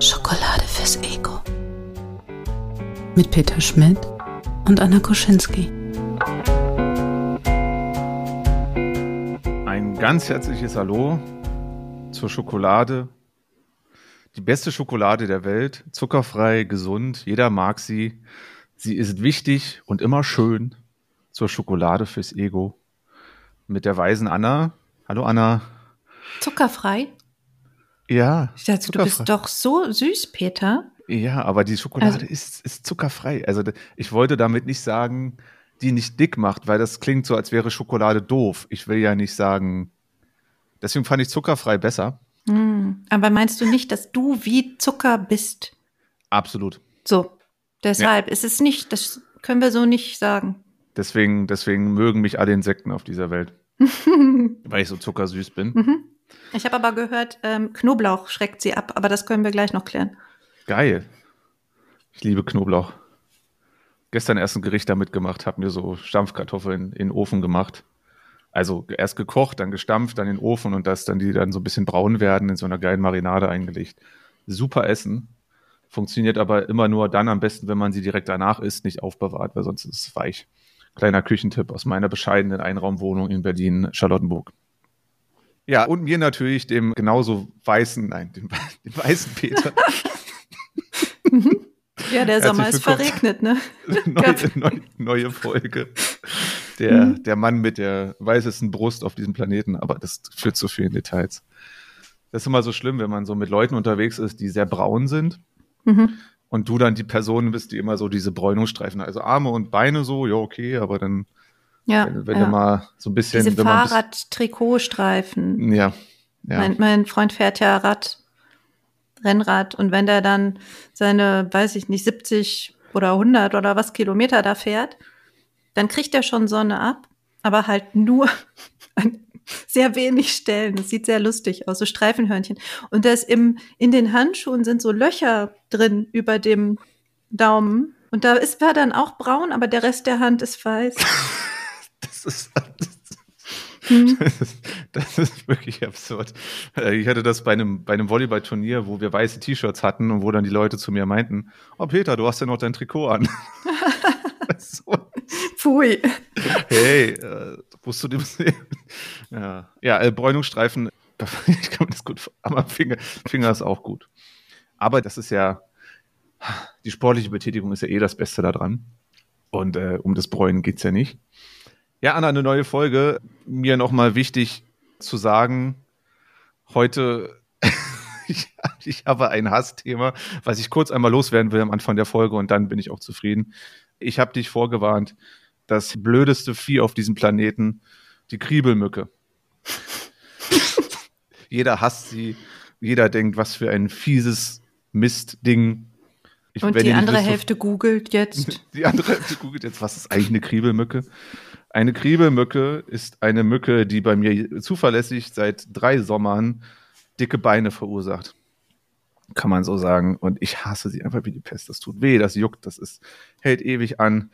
Schokolade fürs Ego. Mit Peter Schmidt und Anna Koschinski. Ein ganz herzliches Hallo zur Schokolade. Die beste Schokolade der Welt, zuckerfrei, gesund, jeder mag sie. Sie ist wichtig und immer schön zur Schokolade fürs Ego. Mit der weisen Anna. Hallo Anna. Zuckerfrei? Ja. Ich dachte, du bist doch so süß, Peter. Ja, aber die Schokolade Also- ist, ist zuckerfrei. Also ich wollte damit nicht sagen, die nicht dick macht, weil das klingt so, als wäre Schokolade doof. Ich will ja nicht sagen. Deswegen fand ich zuckerfrei besser. Hm. Aber meinst du nicht, dass du wie Zucker bist? Absolut. So. Deshalb ist es nicht, das können wir so nicht sagen. Deswegen, deswegen mögen mich alle Insekten auf dieser Welt. weil ich so zuckersüß bin. Mhm. Ich habe aber gehört, ähm, Knoblauch schreckt sie ab, aber das können wir gleich noch klären. Geil. Ich liebe Knoblauch. Gestern erst ein Gericht damit gemacht, habe mir so Stampfkartoffeln in den Ofen gemacht. Also erst gekocht, dann gestampft, dann in den Ofen und das dann die dann so ein bisschen braun werden, in so einer geilen Marinade eingelegt. Super Essen. Funktioniert aber immer nur dann am besten, wenn man sie direkt danach isst, nicht aufbewahrt, weil sonst ist es weich. Kleiner Küchentipp aus meiner bescheidenen Einraumwohnung in Berlin, Charlottenburg. Ja, und mir natürlich dem genauso weißen, nein, dem, dem weißen Peter. Ja, der Sommer ist verregnet, ne? neue, neue, neue Folge. Der, der Mann mit der weißesten Brust auf diesem Planeten, aber das führt zu vielen Details. Das ist immer so schlimm, wenn man so mit Leuten unterwegs ist, die sehr braun sind Mhm. und du dann die Person bist, die immer so diese Bräunungsstreifen, also Arme und Beine so, ja, okay, aber dann, Ja. wenn, wenn ja. du mal so ein bisschen. Diese Fahrrad-Trikotstreifen. Ja. ja. Mein, mein Freund fährt ja Rad, Rennrad und wenn der dann seine, weiß ich nicht, 70 oder 100 oder was Kilometer da fährt, dann kriegt er schon Sonne ab, aber halt nur an sehr wenig Stellen. Das sieht sehr lustig aus, so Streifenhörnchen. Und das im, in den Handschuhen sind so Löcher drin über dem Daumen. Und da ist war dann auch braun, aber der Rest der Hand ist weiß. Das ist, Hm. das ist, das ist wirklich absurd. Ich hatte das bei einem, bei einem Volleyballturnier, wo wir weiße T-Shirts hatten und wo dann die Leute zu mir meinten, oh Peter, du hast ja noch dein Trikot an. so, Pfui. hey, äh, musst du dem sehen? Ja, ja äh, Bräunungsstreifen, ich kann mir das gut, aber Finger, Finger ist auch gut. Aber das ist ja, die sportliche Betätigung ist ja eh das Beste daran. Und äh, um das Bräunen geht's ja nicht. Ja, Anna, eine neue Folge. Mir nochmal wichtig zu sagen, heute, ich, ich habe ein Hassthema, was ich kurz einmal loswerden will am Anfang der Folge und dann bin ich auch zufrieden. Ich habe dich vorgewarnt, das blödeste Vieh auf diesem Planeten, die Kriebelmücke. jeder hasst sie, jeder denkt, was für ein fieses Mistding. Ich, Und wenn die andere wisst, Hälfte googelt jetzt. die andere Hälfte googelt jetzt, was ist eigentlich eine Kriebelmücke? Eine Kriebelmücke ist eine Mücke, die bei mir zuverlässig seit drei Sommern dicke Beine verursacht. Kann man so sagen. Und ich hasse sie einfach wie die Pest. Das tut weh, das juckt, das ist, hält ewig an.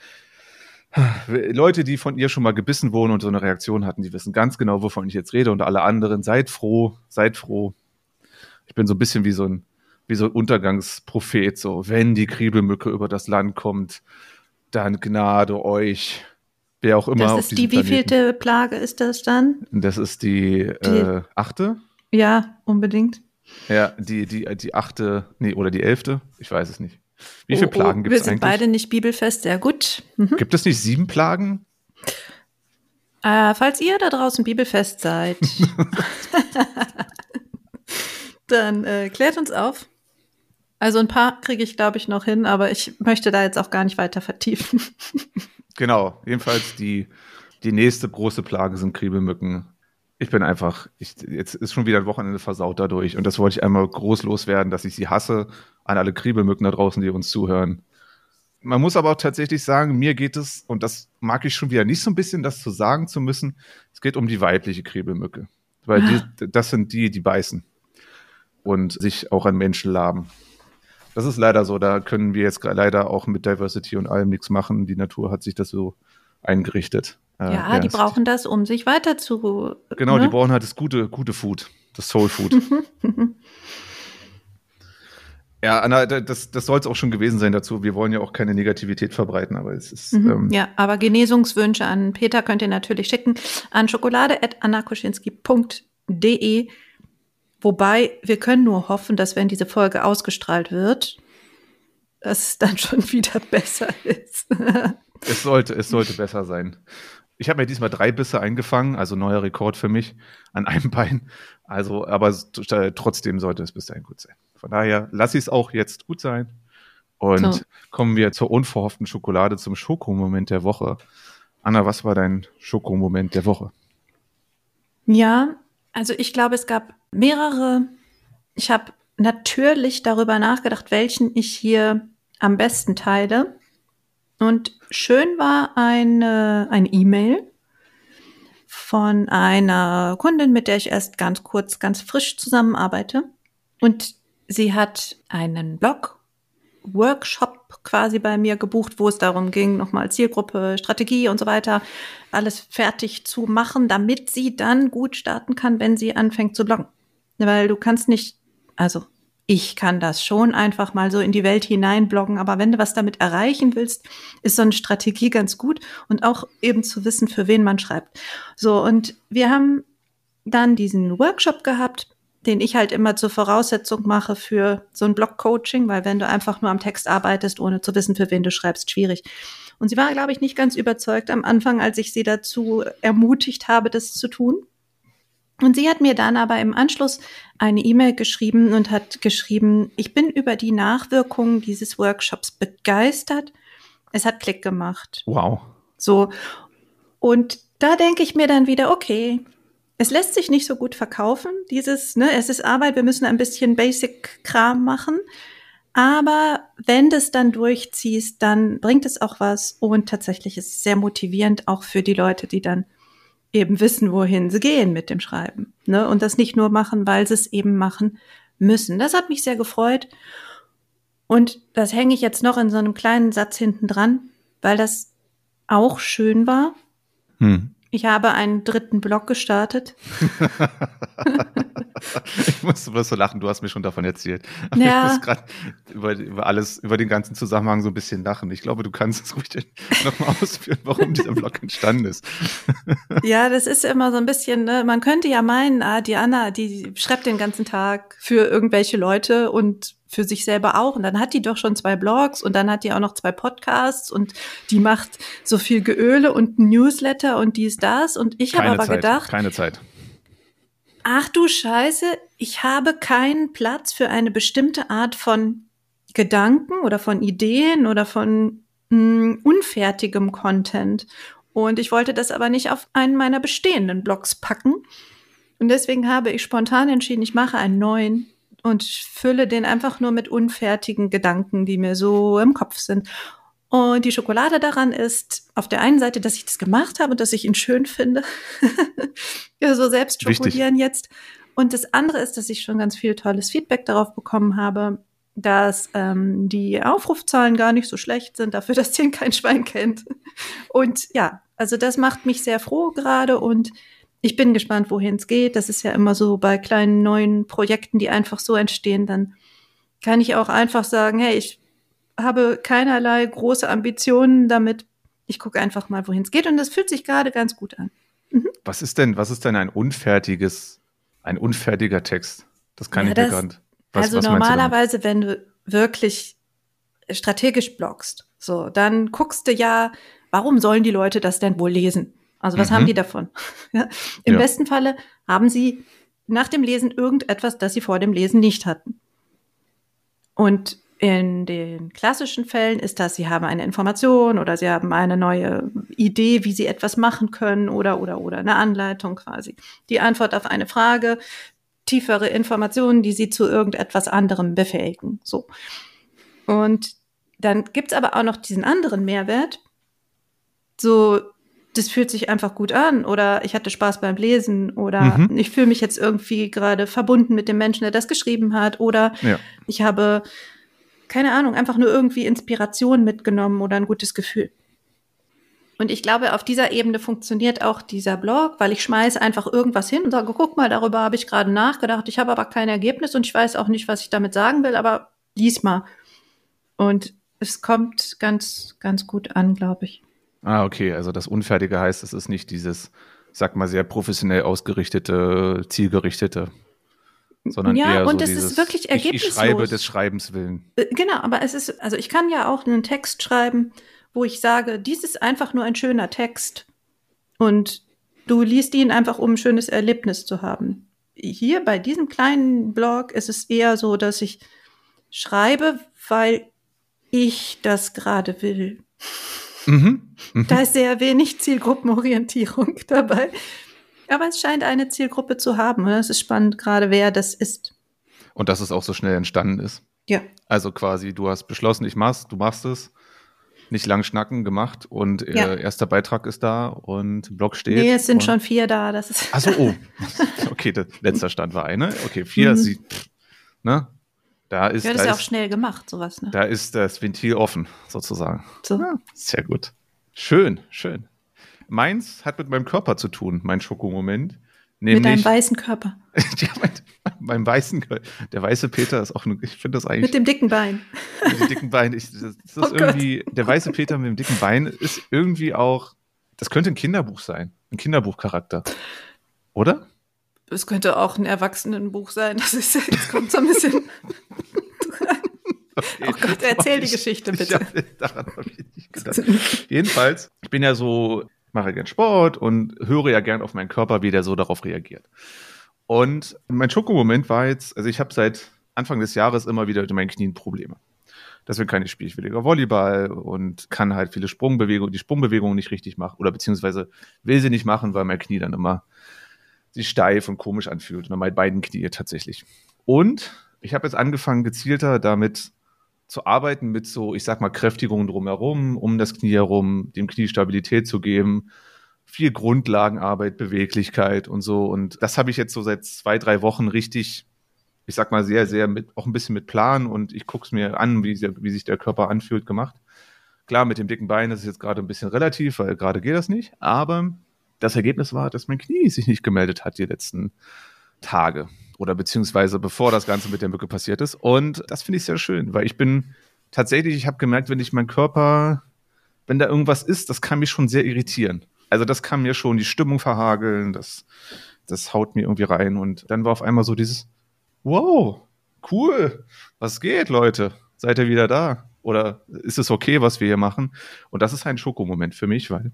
Leute, die von ihr schon mal gebissen wurden und so eine Reaktion hatten, die wissen ganz genau, wovon ich jetzt rede. Und alle anderen, seid froh, seid froh. Ich bin so ein bisschen wie so ein, wie so ein Untergangsprophet, so, wenn die Kriebelmücke über das Land kommt, dann Gnade euch, wer auch immer Das ist die wievielte Plage ist das dann? Das ist die, äh, achte? Ja, unbedingt. Ja, die, die, die achte, nee, oder die elfte? Ich weiß es nicht. Wie viele Oh, oh, Plagen gibt Wir es sind eigentlich? beide nicht bibelfest, sehr gut. Mhm. Gibt es nicht sieben Plagen? Äh, falls ihr da draußen bibelfest seid, dann äh, klärt uns auf. Also ein paar kriege ich, glaube ich, noch hin, aber ich möchte da jetzt auch gar nicht weiter vertiefen. Genau, jedenfalls die, die nächste große Plage sind Kriebelmücken. Ich bin einfach, ich, jetzt ist schon wieder ein Wochenende versaut dadurch und das wollte ich einmal groß loswerden, dass ich sie hasse an alle Kriebelmücken da draußen, die uns zuhören. Man muss aber auch tatsächlich sagen, mir geht es, und das mag ich schon wieder nicht so ein bisschen, das zu sagen zu müssen, es geht um die weibliche Kriebelmücke. Weil die, das sind die, die beißen und sich auch an Menschen laben. Das ist leider so. Da können wir jetzt leider auch mit Diversity und allem nichts machen. Die Natur hat sich das so eingerichtet. Äh, ja, die brauchen das, um sich weiter zu. Genau, ne? die brauchen halt das gute, gute Food, das Soul Food. ja, Anna, das, das soll es auch schon gewesen sein dazu. Wir wollen ja auch keine Negativität verbreiten, aber es ist. Mhm, ähm, ja, aber Genesungswünsche an Peter könnt ihr natürlich schicken an schokolade.annakuschinski.de. Wobei wir können nur hoffen, dass wenn diese Folge ausgestrahlt wird, dass es dann schon wieder besser ist. es sollte, es sollte besser sein. Ich habe mir diesmal drei Bisse eingefangen, also neuer Rekord für mich an einem Bein. Also, aber trotzdem sollte es bis dahin gut sein. Von daher lasse ich es auch jetzt gut sein. Und so. kommen wir zur unverhofften Schokolade, zum Schokomoment der Woche. Anna, was war dein Schokomoment der Woche? Ja, also ich glaube, es gab mehrere. Ich habe natürlich darüber nachgedacht, welchen ich hier am besten teile. Und schön war eine, eine E-Mail von einer Kundin, mit der ich erst ganz kurz, ganz frisch zusammenarbeite. Und sie hat einen Blog, Workshop quasi bei mir gebucht, wo es darum ging, nochmal Zielgruppe, Strategie und so weiter, alles fertig zu machen, damit sie dann gut starten kann, wenn sie anfängt zu bloggen. Weil du kannst nicht, also ich kann das schon einfach mal so in die Welt hineinbloggen, aber wenn du was damit erreichen willst, ist so eine Strategie ganz gut und auch eben zu wissen, für wen man schreibt. So, und wir haben dann diesen Workshop gehabt, den ich halt immer zur Voraussetzung mache für so ein Blog-Coaching, weil wenn du einfach nur am Text arbeitest, ohne zu wissen, für wen du schreibst, schwierig. Und sie war, glaube ich, nicht ganz überzeugt am Anfang, als ich sie dazu ermutigt habe, das zu tun. Und sie hat mir dann aber im Anschluss eine E-Mail geschrieben und hat geschrieben, ich bin über die Nachwirkungen dieses Workshops begeistert. Es hat Klick gemacht. Wow. So. Und da denke ich mir dann wieder, okay, es lässt sich nicht so gut verkaufen, dieses, ne, es ist Arbeit, wir müssen ein bisschen Basic-Kram machen. Aber wenn du es dann durchziehst, dann bringt es auch was und tatsächlich ist es sehr motivierend auch für die Leute, die dann eben wissen, wohin sie gehen mit dem Schreiben. Ne? Und das nicht nur machen, weil sie es eben machen müssen. Das hat mich sehr gefreut. Und das hänge ich jetzt noch in so einem kleinen Satz hinten dran, weil das auch schön war. Hm. Ich habe einen dritten Blog gestartet. ich muss, muss so lachen, du hast mir schon davon erzählt. Aber ja. ich muss gerade über, über alles, über den ganzen Zusammenhang so ein bisschen lachen. Ich glaube, du kannst es ruhig nochmal ausführen, warum dieser Blog entstanden ist. ja, das ist immer so ein bisschen, ne? man könnte ja meinen, ah, die Anna, die schreibt den ganzen Tag für irgendwelche Leute und für sich selber auch. Und dann hat die doch schon zwei Blogs und dann hat die auch noch zwei Podcasts und die macht so viel Geöle und Newsletter und dies, das. Und ich habe aber Zeit, gedacht. Keine Zeit. Ach du Scheiße, ich habe keinen Platz für eine bestimmte Art von Gedanken oder von Ideen oder von mh, hm, unfertigem Content. Und ich wollte das aber nicht auf einen meiner bestehenden Blogs packen. Und deswegen habe ich spontan entschieden, ich mache einen neuen und fülle den einfach nur mit unfertigen Gedanken, die mir so im Kopf sind. Und die Schokolade daran ist auf der einen Seite, dass ich das gemacht habe, dass ich ihn schön finde. ja, so selbst schokolieren Wichtig. jetzt. Und das andere ist, dass ich schon ganz viel tolles Feedback darauf bekommen habe, dass ähm, die Aufrufzahlen gar nicht so schlecht sind, dafür, dass den kein Schwein kennt. Und ja, also das macht mich sehr froh gerade und ich bin gespannt, wohin es geht. Das ist ja immer so bei kleinen neuen Projekten, die einfach so entstehen, dann kann ich auch einfach sagen, hey, ich habe keinerlei große Ambitionen damit. Ich gucke einfach mal, wohin es geht und das fühlt sich gerade ganz gut an. Mhm. Was ist denn, was ist denn ein unfertiges, ein unfertiger Text? Das kann ja, ich mir gar nicht. Was, also was normalerweise, wenn du wirklich strategisch bloggst, so, dann guckst du ja, warum sollen die Leute das denn wohl lesen? Also was mhm. haben die davon? ja. Im ja. besten Falle haben sie nach dem Lesen irgendetwas, das sie vor dem Lesen nicht hatten. Und in den klassischen Fällen ist das, sie haben eine Information oder sie haben eine neue Idee, wie sie etwas machen können oder, oder, oder eine Anleitung quasi. Die Antwort auf eine Frage, tiefere Informationen, die sie zu irgendetwas anderem befähigen. So. Und dann gibt's aber auch noch diesen anderen Mehrwert. So, das fühlt sich einfach gut an oder ich hatte Spaß beim Lesen oder mhm. ich fühle mich jetzt irgendwie gerade verbunden mit dem Menschen, der das geschrieben hat oder ja. ich habe keine Ahnung, einfach nur irgendwie Inspiration mitgenommen oder ein gutes Gefühl. Und ich glaube, auf dieser Ebene funktioniert auch dieser Blog, weil ich schmeiße einfach irgendwas hin und sage, guck mal, darüber habe ich gerade nachgedacht. Ich habe aber kein Ergebnis und ich weiß auch nicht, was ich damit sagen will, aber lies mal. Und es kommt ganz, ganz gut an, glaube ich. Ah, okay. Also das Unfertige heißt, es ist nicht dieses, sag mal, sehr professionell ausgerichtete, zielgerichtete, sondern Ja, eher und so es ist dieses, wirklich ich, ich ergebnislos. schreibe des Schreibens willen. Äh, Genau, aber es ist, also ich kann ja auch einen Text schreiben, wo ich sage, dies ist einfach nur ein schöner Text. Und du liest ihn einfach, um ein schönes Erlebnis zu haben. Hier bei diesem kleinen Blog ist es eher so, dass ich schreibe, weil ich das gerade will. Mhm. Mhm. Da ist sehr wenig Zielgruppenorientierung dabei. Aber es scheint eine Zielgruppe zu haben. Es ist spannend, gerade wer das ist. Und dass es auch so schnell entstanden ist. Ja. Also quasi, du hast beschlossen, ich mach's, du machst es. Nicht lang schnacken gemacht und Ja. äh, erster Beitrag ist da und Blog steht. Nee, es sind schon vier da. Das ist. Achso, oh. Okay, der letzter Stand war eine. Okay, vier, Mhm. sie, ne? Da ist, ja, das da, ist ja auch schnell gemacht, sowas. Ne? da ist das Ventil offen, sozusagen. So. Ja, sehr gut. Schön, schön. Meins hat mit meinem Körper zu tun, mein Schokomoment. Mit deinem Nämlich, weißen Körper. ja, mein, meinem weißen, Kö- der weiße Peter ist auch, ich finde das eigentlich Mit dem dicken Bein. mit dem dicken Bein. Ich, das das ist Oh Gott. irgendwie, der weiße Peter mit dem dicken Bein ist irgendwie auch, das könnte ein Kinderbuch sein, ein Kinderbuchcharakter. Oder? Es könnte auch ein Erwachsenenbuch sein. Das ist jetzt kommt so ein bisschen. Okay. Oh Gott, erzähl die Ich- Geschichte ich bitte. hab- daran habe ich nicht gedacht. Jedenfalls, ich bin ja so, mache gern Sport und höre ja gern auf meinen Körper, wie der so darauf reagiert. Und mein Schokomoment war jetzt, also ich habe seit Anfang des Jahres immer wieder mit meinen Knien Probleme. Deswegen kann ich spiele ich weniger Volleyball und kann halt viele Sprungbewegungen, die Sprungbewegungen nicht richtig machen oder beziehungsweise will sie nicht machen, weil mein Knie dann immer sich steif und komisch anfühlt. Und meine beiden Knie tatsächlich. Und ich habe jetzt angefangen, gezielter damit zu arbeiten mit so, ich sag mal, Kräftigungen drumherum, um das Knie herum, dem Knie Stabilität zu geben. Viel Grundlagenarbeit, Beweglichkeit und so. Und das habe ich jetzt so seit zwei, drei Wochen richtig, ich sag mal, sehr, sehr mit, auch ein bisschen mit Plan und ich gucke es mir an, wie, wie sich der Körper anfühlt, gemacht. Klar, mit dem dicken Bein ist es jetzt gerade ein bisschen relativ, weil gerade geht das nicht. Aber das Ergebnis war, dass mein Knie sich nicht gemeldet hat die letzten Tage oder beziehungsweise bevor das Ganze mit der Mücke passiert ist. Und das finde ich sehr schön, weil ich bin tatsächlich, ich habe gemerkt, wenn ich meinen Körper, wenn da irgendwas ist, das kann mich schon sehr irritieren. Also das kann mir schon die Stimmung verhageln, das, das haut mir irgendwie rein. Und dann war auf einmal so dieses, wow, cool, was geht, Leute? Seid ihr wieder da? Oder ist es okay, was wir hier machen? Und das ist ein Schokomoment für mich, weil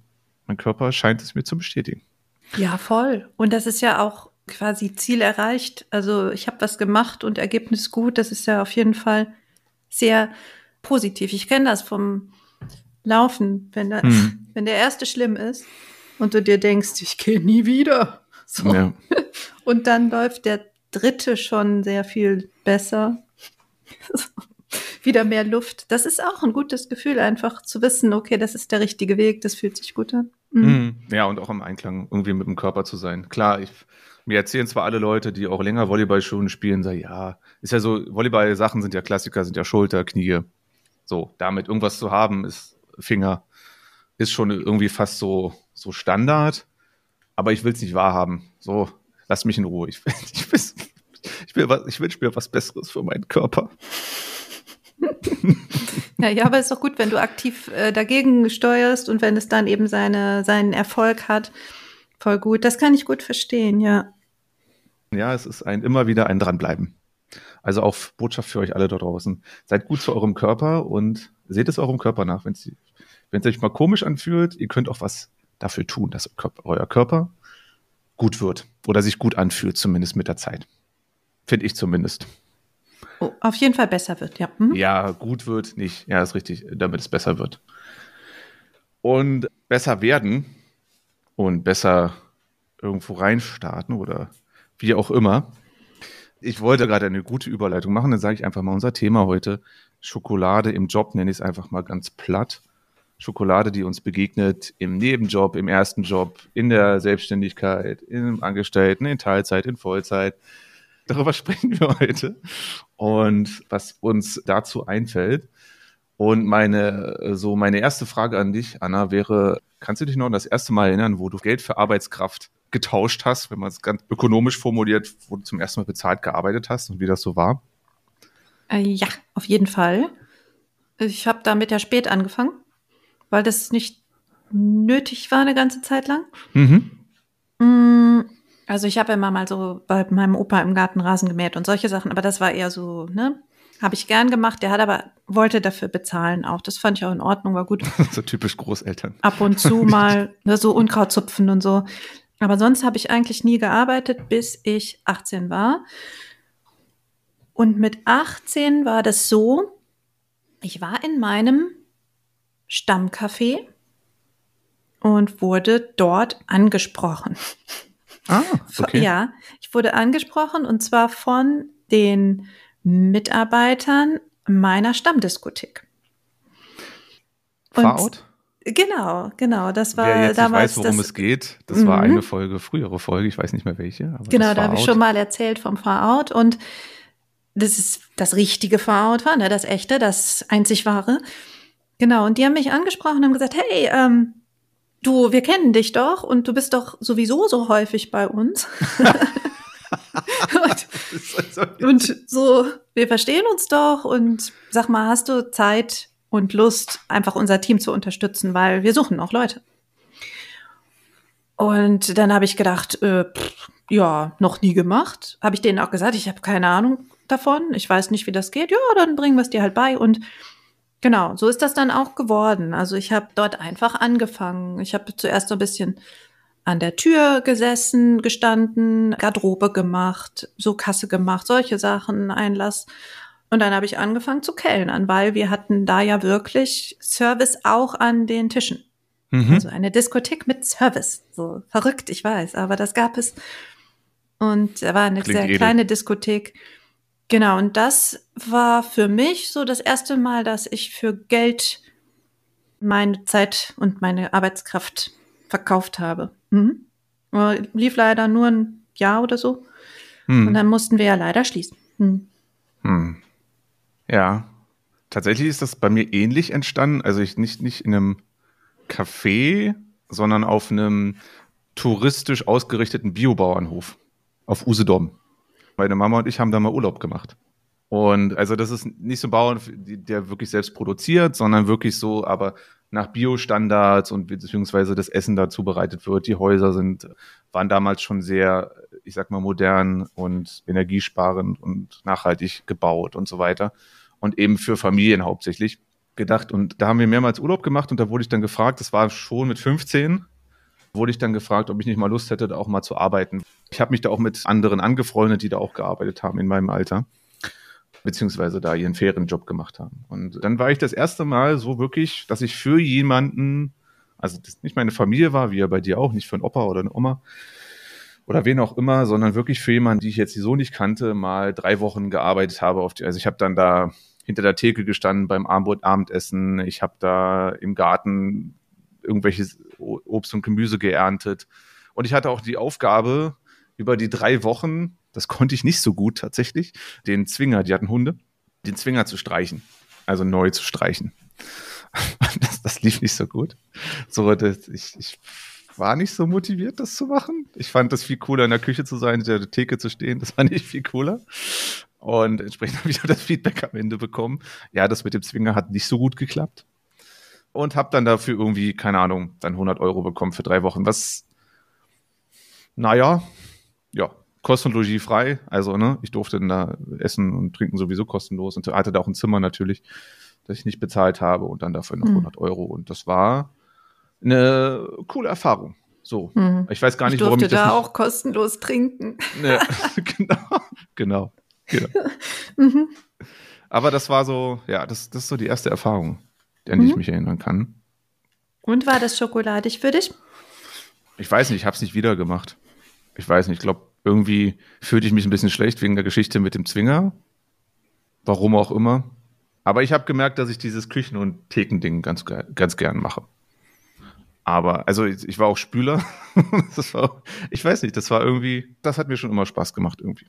mein Körper scheint es mir zu bestätigen. Ja, voll. Und das ist ja auch quasi Ziel erreicht. Also ich habe was gemacht und Ergebnis gut. Das ist ja auf jeden Fall sehr positiv. Ich kenne das vom Laufen, wenn, da, Hm. wenn der erste schlimm ist und du dir denkst, ich gehe nie wieder. So. Ja. Und dann läuft der dritte schon sehr viel besser. Wieder mehr Luft. Das ist auch ein gutes Gefühl, einfach zu wissen, okay, das ist der richtige Weg, das fühlt sich gut an. Mhm. Mhm. Ja, und auch im Einklang irgendwie mit dem Körper zu sein. Klar, ich, mir erzählen zwar alle Leute, die auch länger Volleyball schon spielen, sagen, ja, ist ja so, Volleyball-Sachen sind ja Klassiker, sind ja Schulter, Knie. So, damit irgendwas zu haben, ist Finger, ist schon irgendwie fast so, so Standard. Aber ich will es nicht wahrhaben. So, lass mich in Ruhe. Ich, ich, will, ich, will, ich wünsche mir was Besseres für meinen Körper. Ja, aber ist doch gut, wenn du aktiv äh, dagegen steuerst und wenn es dann eben seine, seinen Erfolg hat. Voll gut. Das kann ich gut verstehen, ja. Ja, es ist ein immer wieder ein Dranbleiben. Also auch Botschaft für euch alle da draußen. Seid gut zu eurem Körper und seht es eurem Körper nach. Es wenn es euch mal komisch anfühlt, ihr könnt auch was dafür tun, dass euer Körper gut wird oder sich gut anfühlt, zumindest mit der Zeit. Finde ich zumindest. Oh, auf jeden Fall besser wird, ja. Hm? Ja, gut wird nicht. Ja, ist richtig, damit es besser wird. Und besser werden und besser irgendwo reinstarten oder wie auch immer. Ich wollte gerade eine gute Überleitung machen, dann sage ich einfach mal unser Thema heute. Schokolade im Job nenne ich es einfach mal ganz platt. Schokolade, die uns begegnet im Nebenjob, im ersten Job, in der Selbstständigkeit, im Angestellten, in Teilzeit, in Vollzeit. Darüber sprechen wir heute. Und was uns dazu einfällt. Und meine, so meine erste Frage an dich, Anna, wäre, kannst du dich noch an das erste Mal erinnern, wo du Geld für Arbeitskraft getauscht hast, wenn man es ganz ökonomisch formuliert, wo du zum ersten Mal bezahlt gearbeitet hast und wie das so war? Äh, ja, auf jeden Fall. Ich habe damit ja spät angefangen, weil das nicht nötig war eine ganze Zeit lang. Mhm. Also ich habe immer mal so bei meinem Opa im Garten Rasen gemäht und solche Sachen, aber das war eher so, ne? Habe ich gern gemacht. Der hat aber, wollte dafür bezahlen auch. Das fand ich auch in Ordnung, war gut. so typisch Großeltern. Ab und zu mal ne, so Unkraut zupfen und so. Aber sonst habe ich eigentlich nie gearbeitet, bis ich 18 war. Und mit 18 war das so, ich war in meinem Stammcafé und wurde dort angesprochen. Ah, okay. Ja, ich wurde angesprochen und zwar von den Mitarbeitern meiner Stammdiskothek. Und- Fahrout? Genau, genau. Das war Wer jetzt damals weiß, worum das, es geht, das war Mhm. eine Folge, frühere Folge, ich weiß nicht mehr welche. Aber Genau, da habe ich Fahrout- schon mal erzählt vom Far-Out und das ist das richtige Far-Out war, ne? das echte, das einzig wahre. Genau, und die haben mich angesprochen und haben gesagt, hey, ähm, du, wir kennen dich doch und du bist doch sowieso so häufig bei uns. und, und so, wir verstehen uns doch und sag mal, hast du Zeit und Lust, einfach unser Team zu unterstützen, weil wir suchen noch Leute. Und dann habe ich gedacht, äh, pff, ja, noch nie gemacht. Habe ich denen auch gesagt, ich habe keine Ahnung davon, ich weiß nicht, wie das geht. Ja, dann bringen wir es dir halt bei. Und genau, so ist das dann auch geworden. Also ich habe dort einfach angefangen. Ich habe zuerst so ein bisschen an der Tür gesessen, gestanden, Garderobe gemacht, so Kasse gemacht, solche Sachen, Einlass. Und dann habe ich angefangen zu kellnern, weil wir hatten da ja wirklich Service auch an den Tischen. Mhm. Also eine Diskothek mit Service. So verrückt, ich weiß, aber das gab es. Und da war eine Klingt sehr edel. kleine Diskothek. Genau, und das war für mich so das erste Mal, dass ich für Geld meine Zeit und meine Arbeitskraft verkauft habe. Mhm. Aber Lief leider nur ein Jahr oder so. Und Hm. dann mussten wir ja leider schließen. Mhm. Hm. Ja, tatsächlich ist das bei mir ähnlich entstanden. Also ich nicht, nicht in einem Café, sondern auf einem touristisch ausgerichteten Biobauernhof auf Usedom. Meine Mama und ich haben da mal Urlaub gemacht. Und also das ist nicht so ein Bauern, der wirklich selbst produziert, sondern wirklich so, aber nach Biostandards und beziehungsweise das Essen da zubereitet wird. Die Häuser sind, waren damals schon sehr, ich sag mal, modern und energiesparend und nachhaltig gebaut und so weiter. Und eben für Familien hauptsächlich gedacht. Und da haben wir mehrmals Urlaub gemacht und da wurde ich dann gefragt, das war schon mit 15, wurde ich dann gefragt, ob ich nicht mal Lust hätte, da auch mal zu arbeiten. Ich habe mich da auch mit anderen angefreundet, die da auch gearbeitet haben in meinem Alter, beziehungsweise da ihren fairen Job gemacht haben. Und dann war ich das erste Mal so wirklich, dass ich für jemanden, also das nicht meine Familie war, wie ja bei dir auch, nicht für einen Opa oder eine Oma oder wen auch immer, sondern wirklich für jemanden, die ich jetzt so nicht kannte, mal drei Wochen gearbeitet habe. Auf die, also ich habe dann da hinter der Theke gestanden beim Abend Abendessen. Ich habe da im Garten irgendwelches Obst und Gemüse geerntet. Und ich hatte auch die Aufgabe, über die drei Wochen, das konnte ich nicht so gut tatsächlich, den Zwinger, die hatten Hunde, den Zwinger zu streichen. Also neu zu streichen. Das, das lief nicht so gut. So, das, ich, ich war nicht so motiviert, das zu machen. Ich fand das viel cooler, in der Küche zu sein, hinter der Theke zu stehen. Das fand ich viel cooler. Und entsprechend habe ich dann das Feedback am Ende bekommen. Ja, das mit dem Zwinger hat nicht so gut geklappt. Und habe dann dafür irgendwie, keine Ahnung, dann 100 Euro bekommen für drei Wochen. Was, naja, ja, Kost und Logis frei. Also, ne, ich durfte dann da essen und trinken sowieso kostenlos und hatte da auch ein Zimmer natürlich, das ich nicht bezahlt habe und dann dafür noch Hm. 100 Euro. Und das war eine coole Erfahrung. So. Mhm. Ich weiß gar nicht, ich warum durfte ich das da auch kostenlos trinken. Ne, genau, genau, genau. Mhm. Aber das war so, ja, das, das ist so die erste Erfahrung, an die ich Mhm. mich erinnern kann. Und war das schokoladig für dich? Ich weiß nicht, ich habe es nicht wieder gemacht. Ich weiß nicht, ich glaube, irgendwie fühlte ich mich ein bisschen schlecht wegen der Geschichte mit dem Zwinger. Warum auch immer. Aber ich habe gemerkt, dass ich dieses Küchen- und Thekending ganz, ganz gern mache. Aber, also ich, ich war auch Spüler. war, ich weiß nicht, das war irgendwie, das hat mir schon immer Spaß gemacht irgendwie.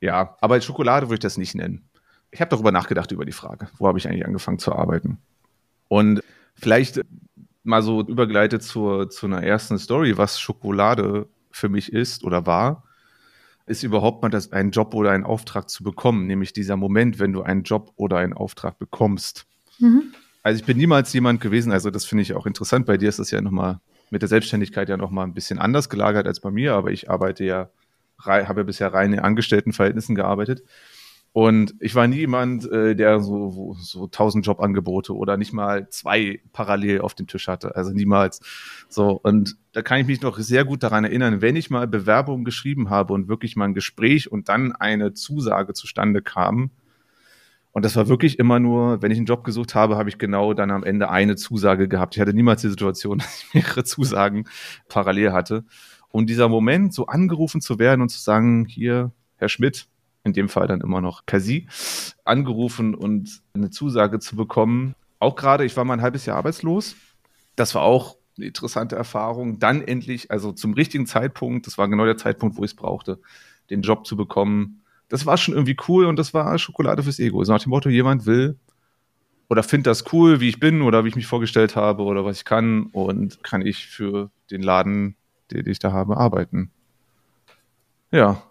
Ja, aber Schokolade würde ich das nicht nennen. Ich habe darüber nachgedacht, über die Frage, wo habe ich eigentlich angefangen zu arbeiten. Und vielleicht mal so übergeleitet zur, zu einer ersten Story, was Schokolade für mich ist oder war, ist überhaupt mal das, einen Job oder einen Auftrag zu bekommen, nämlich dieser Moment, wenn du einen Job oder einen Auftrag bekommst. Mhm. Also ich bin niemals jemand gewesen, also das finde ich auch interessant, bei dir ist das ja nochmal mit der Selbstständigkeit ja nochmal ein bisschen anders gelagert als bei mir, aber ich arbeite ja, habe ja bisher rein in Angestelltenverhältnissen gearbeitet. Und ich war nie jemand, äh, der so, so tausend Jobangebote oder nicht mal zwei parallel auf dem Tisch hatte. Also niemals. So. Und da kann ich mich noch sehr gut daran erinnern, wenn ich mal Bewerbungen geschrieben habe und wirklich mal ein Gespräch und dann eine Zusage zustande kam. Und das war wirklich immer nur, wenn ich einen Job gesucht habe, habe ich genau dann am Ende eine Zusage gehabt. Ich hatte niemals die Situation, dass ich mehrere Zusagen parallel hatte. Und dieser Moment, so angerufen zu werden und zu sagen, hier, Herr Schmidt, in dem Fall dann immer noch per Sie, angerufen und eine Zusage zu bekommen. Auch gerade, ich war mal ein halbes Jahr arbeitslos. Das war auch eine interessante Erfahrung. Dann endlich, also zum richtigen Zeitpunkt, das war genau der Zeitpunkt, wo ich es brauchte, den Job zu bekommen. Das war schon irgendwie cool und das war Schokolade fürs Ego. So nach dem Motto, jemand will oder findet das cool, wie ich bin oder wie ich mich vorgestellt habe oder was ich kann und kann ich für den Laden, den ich da habe, arbeiten. Ja,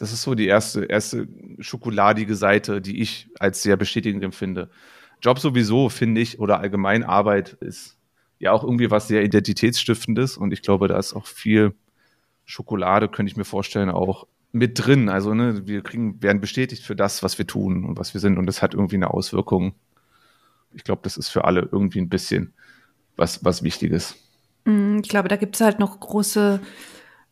das ist so die erste, erste schokoladige Seite, die ich als sehr bestätigend empfinde. Job sowieso, finde ich, oder allgemein Arbeit ist ja auch irgendwie was sehr Identitätsstiftendes und ich glaube, da ist auch viel Schokolade, könnte ich mir vorstellen, auch mit drin. Also, ne, wir kriegen, werden bestätigt für das, was wir tun und was wir sind und das hat irgendwie eine Auswirkung. Ich glaube, das ist für alle irgendwie ein bisschen was, was Wichtiges. Mm, ich glaube, da gibt es halt noch große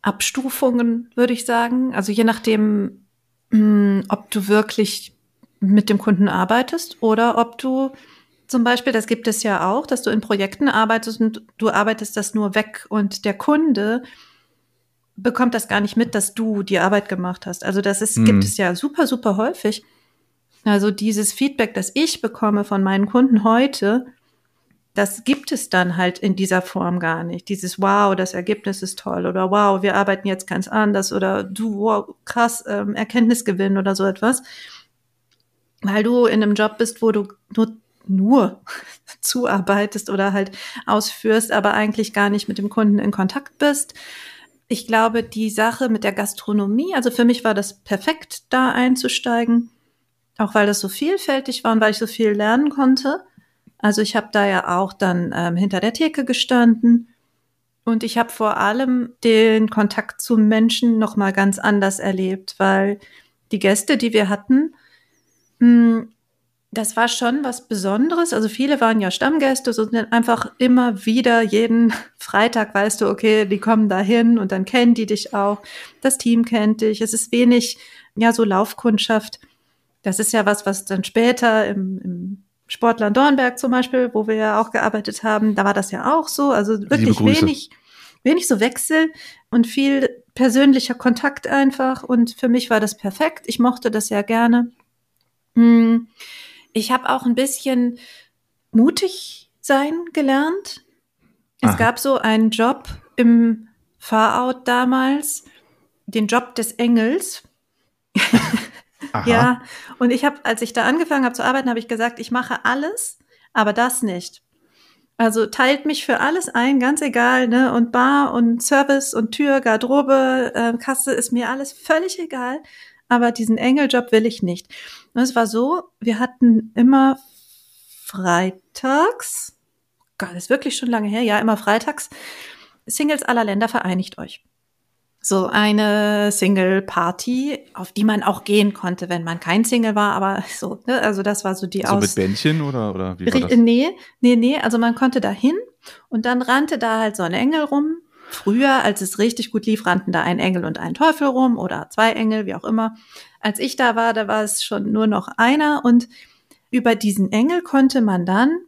Abstufungen, würde ich sagen. Also je nachdem, mh, hm, ob du wirklich mit dem Kunden arbeitest oder ob du zum Beispiel, das gibt es ja auch, dass du in Projekten arbeitest und du arbeitest das nur weg und der Kunde bekommt das gar nicht mit, dass du die Arbeit gemacht hast. Also das ist, mhm. gibt es ja super, super häufig. Also dieses Feedback, das ich bekomme von meinen Kunden heute, das gibt es dann halt in dieser Form gar nicht. Dieses Wow, das Ergebnis ist toll oder Wow, wir arbeiten jetzt ganz anders oder du, wow, krass, ähm, Erkenntnisgewinn oder so etwas. Weil du in einem Job bist, wo du nur, nur zuarbeitest oder halt ausführst, aber eigentlich gar nicht mit dem Kunden in Kontakt bist. Ich glaube, die Sache mit der Gastronomie, also für mich war das perfekt, da einzusteigen, auch weil das so vielfältig war und weil ich so viel lernen konnte. Also ich habe da ja auch dann ähm, hinter der Theke gestanden und ich habe vor allem den Kontakt zu Menschen noch mal ganz anders erlebt, weil die Gäste, die wir hatten, hm, das war schon was Besonderes. Also viele waren ja Stammgäste, so sind einfach immer wieder jeden Freitag weißt du, okay, die kommen dahin und dann kennen die dich auch. Das Team kennt dich. Es ist wenig, ja, so Laufkundschaft. Das ist ja was, was dann später im, im Sportler Dornberg zum Beispiel, wo wir ja auch gearbeitet haben, da war das ja auch so. Also wirklich wenig, wenig so Wechsel und viel persönlicher Kontakt einfach. Und für mich war das perfekt. Ich mochte das ja gerne. Hm, ich habe auch ein bisschen mutig sein gelernt. Es Aha. gab so einen Job im Fahrout damals, den Job des Engels. Aha. Ja, und ich habe, als ich da angefangen habe zu arbeiten, habe ich gesagt, ich mache alles, aber das nicht. Also teilt mich für alles ein, ganz egal, ne? Und Bar und Service und Tür, Garderobe, äh, Kasse ist mir alles völlig egal. Aber diesen Engeljob will ich nicht. Und es war so, wir hatten immer freitags, Gott, ist wirklich schon lange her, ja, immer freitags, Singles aller Länder vereinigt euch so eine Single-Party, auf die man auch gehen konnte, wenn man kein Single war, aber so, ne? also das war so die so Aus. mit Bändchen oder, oder wie war das? Nee, nee, nee, also man konnte da hin und dann rannte da halt so ein Engel rum. Früher, als es richtig gut lief, rannten da ein Engel und ein Teufel rum oder zwei Engel, wie auch immer. Als ich da war, da war es schon nur noch einer und über diesen Engel konnte man dann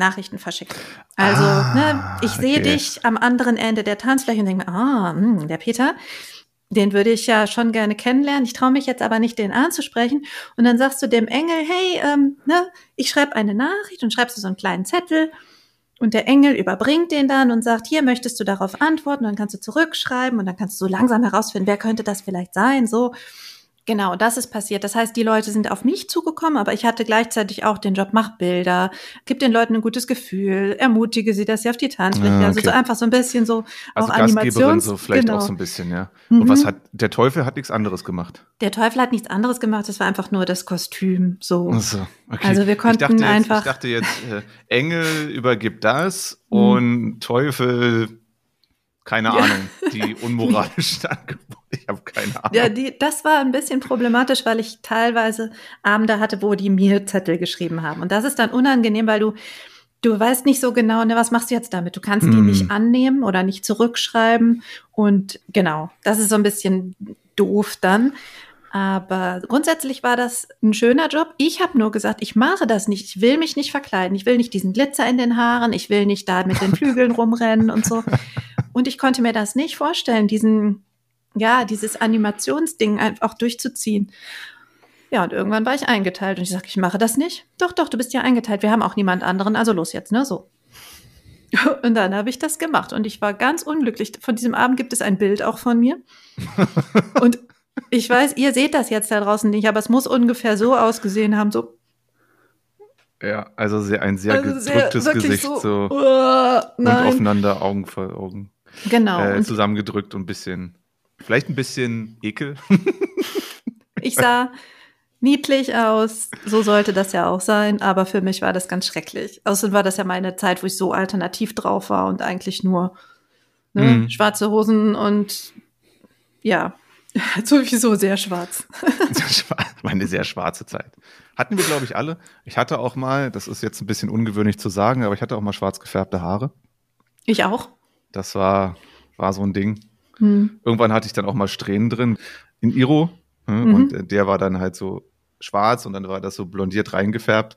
Nachrichten verschickt. Also, ah, ne, ich sehe okay. dich am anderen Ende der Tanzfläche und denke mir, ah, mh, hm, der Peter, den würde ich ja schon gerne kennenlernen. Ich traue mich jetzt aber nicht, den anzusprechen. Und dann sagst du dem Engel, hey, ähm, ne, ich schreibe eine Nachricht und schreibst du so einen kleinen Zettel Und der Engel überbringt den dann und sagt, hier möchtest du darauf antworten, dann kannst du zurückschreiben und dann kannst du so langsam herausfinden, wer könnte das vielleicht sein, so. Genau, das ist passiert. Das heißt, die Leute sind auf mich zugekommen, aber ich hatte gleichzeitig auch den Job, mach Bilder, gib den Leuten ein gutes Gefühl, ermutige sie, dass sie auf die Tanzfläche, Ah, also okay. so einfach so ein bisschen so Also auch Gastgeberin so vielleicht genau. auch so ein bisschen, ja. Mhm. Und was hat, der Teufel hat nichts anderes gemacht. Der Teufel hat nichts anderes gemacht, das war einfach nur das Kostüm, so. Ach so, okay. Also wir ich konnten dachte jetzt, einfach- Ich dachte jetzt, äh, Engel übergibt das Mhm. und Teufel, keine Ja. Ahnung, die unmoralischen Angebote. Habe keine Ahnung. Ja, die, das war ein bisschen problematisch, weil ich teilweise Abende hatte, wo die mir Zettel geschrieben haben. Und das ist dann unangenehm, weil du, du weißt nicht so genau, ne, was machst du jetzt damit? Du kannst die Hm. nicht annehmen oder nicht zurückschreiben. Und genau, das ist so ein bisschen doof dann. Aber grundsätzlich war das ein schöner Job. Ich habe nur gesagt, ich mache das nicht. Ich will mich nicht verkleiden. Ich will nicht diesen Glitzer in den Haaren. Ich will nicht da mit den Flügeln rumrennen und so. Und ich konnte mir das nicht vorstellen, diesen, ja, dieses Animationsding einfach durchzuziehen. Ja, und irgendwann war ich eingeteilt und ich sage, ich mache das nicht. Doch, doch, du bist ja eingeteilt. Wir haben auch niemand anderen, also los jetzt, ne, so. Und dann habe ich das gemacht und ich war ganz unglücklich. Von diesem Abend gibt es ein Bild auch von mir. Und ich weiß, ihr seht das jetzt da draußen nicht, aber es muss ungefähr so ausgesehen haben, so Ja, also sehr, ein sehr Also sehr- gedrücktes wirklich Gesicht so, so, "Uah, und aufeinander Augen vor Augen Genau. äh, zusammengedrückt und ein bisschen, vielleicht ein bisschen Ekel. ich sah niedlich aus, so sollte das ja auch sein, aber für mich war das ganz schrecklich. Außerdem war das ja meine Zeit, wo ich so alternativ drauf war und eigentlich nur ne, Mhm. schwarze Hosen und ja, sowieso sehr schwarz. War eine sehr schwarze Zeit. Hatten wir, glaube ich, alle. Ich hatte auch mal, das ist jetzt ein bisschen ungewöhnlich zu sagen, aber ich hatte auch mal schwarz gefärbte Haare. Ich auch. Das war, war so ein Ding. Hm. Irgendwann hatte ich dann auch mal Strähnen drin in Iro. ne, Mhm. Und äh, der war dann halt so schwarz und dann war das so blondiert reingefärbt.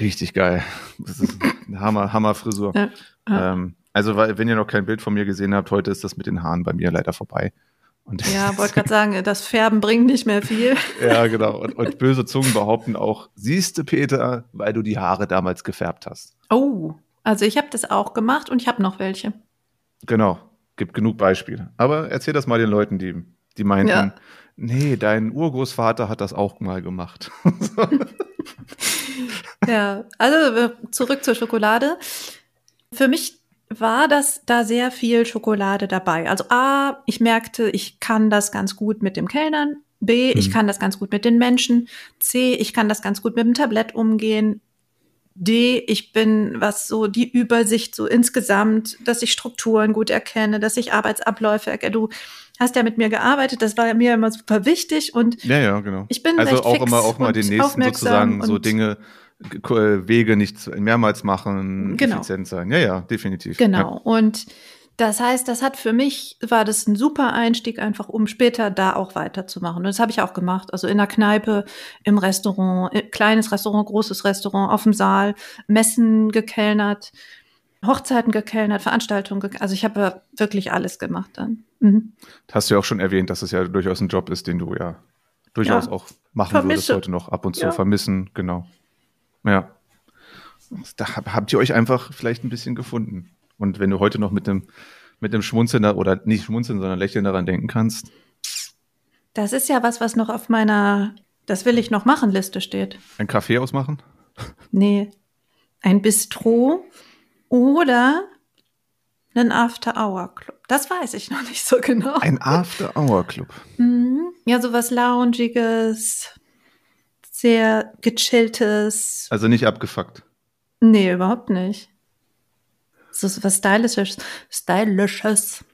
Richtig geil. Das ist eine Hammer, Hammerfrisur. Ja, ja. Ähm, also, weil, wenn ihr noch kein Bild von mir gesehen habt, heute ist das mit den Haaren bei mir leider vorbei. Und Ja, wollte gerade sagen, das Färben bringt nicht mehr viel. ja, genau. Und, und böse Zungen behaupten auch, siehste Peter, weil du die Haare damals gefärbt hast. Oh, also ich habe das auch gemacht und ich habe noch welche. Genau. Gibt genug Beispiele. Aber erzähl das mal den Leuten, die, die meinten, Ja. nee, dein Urgroßvater hat das auch mal gemacht. Ja, also äh, zurück zur Schokolade. Für mich war das da sehr viel Schokolade dabei. Also A, ich merkte, ich kann das ganz gut mit dem Kellnern. B, ich Mhm. kann das ganz gut mit den Menschen. C, ich kann das ganz gut mit dem Tablett umgehen. D, ich bin, was so die Übersicht so insgesamt, dass ich Strukturen gut erkenne, dass ich Arbeitsabläufe erkenne. Du hast ja mit mir gearbeitet, das war mir immer super wichtig und ja, ja, genau. Ich bin also auch immer auch mal den nächsten sozusagen so Dinge, Wege nicht mehrmals machen, Genau. effizient sein. Ja, ja, definitiv. Genau. Und das heißt, das hat für mich, war das ein super Einstieg, einfach um später da auch weiterzumachen. Und das habe ich auch gemacht. Also in der Kneipe, im Restaurant, äh, kleines Restaurant, großes Restaurant, auf dem Saal, Messen gekellnert, Hochzeiten gekellnert, Veranstaltungen gekellnert. Also ich habe wirklich alles gemacht dann. Mhm. Hast du ja auch schon erwähnt, dass es ja durchaus ein Job ist, den du ja durchaus Ja. auch machen würdest Vermisse. heute noch ab und zu Ja. vermissen. Genau. Ja. Da hab- habt ihr euch einfach vielleicht ein bisschen gefunden. Und wenn du heute noch mit dem mit dem Schmunzeln oder nicht schmunzeln, sondern lächeln daran denken kannst, Das ist ja was, was noch auf meiner Das will ich noch machen Liste steht. ein Kaffee ausmachen? Nee, ein Bistro oder einen After-Hour-Club. Das weiß ich noch nicht so genau. Ein After-Hour-Club. Mhm. Ja, sowas Loungiges, sehr gechilltes. Also nicht abgefuckt. Nee, überhaupt nicht. So was Stylisches. Stylisches.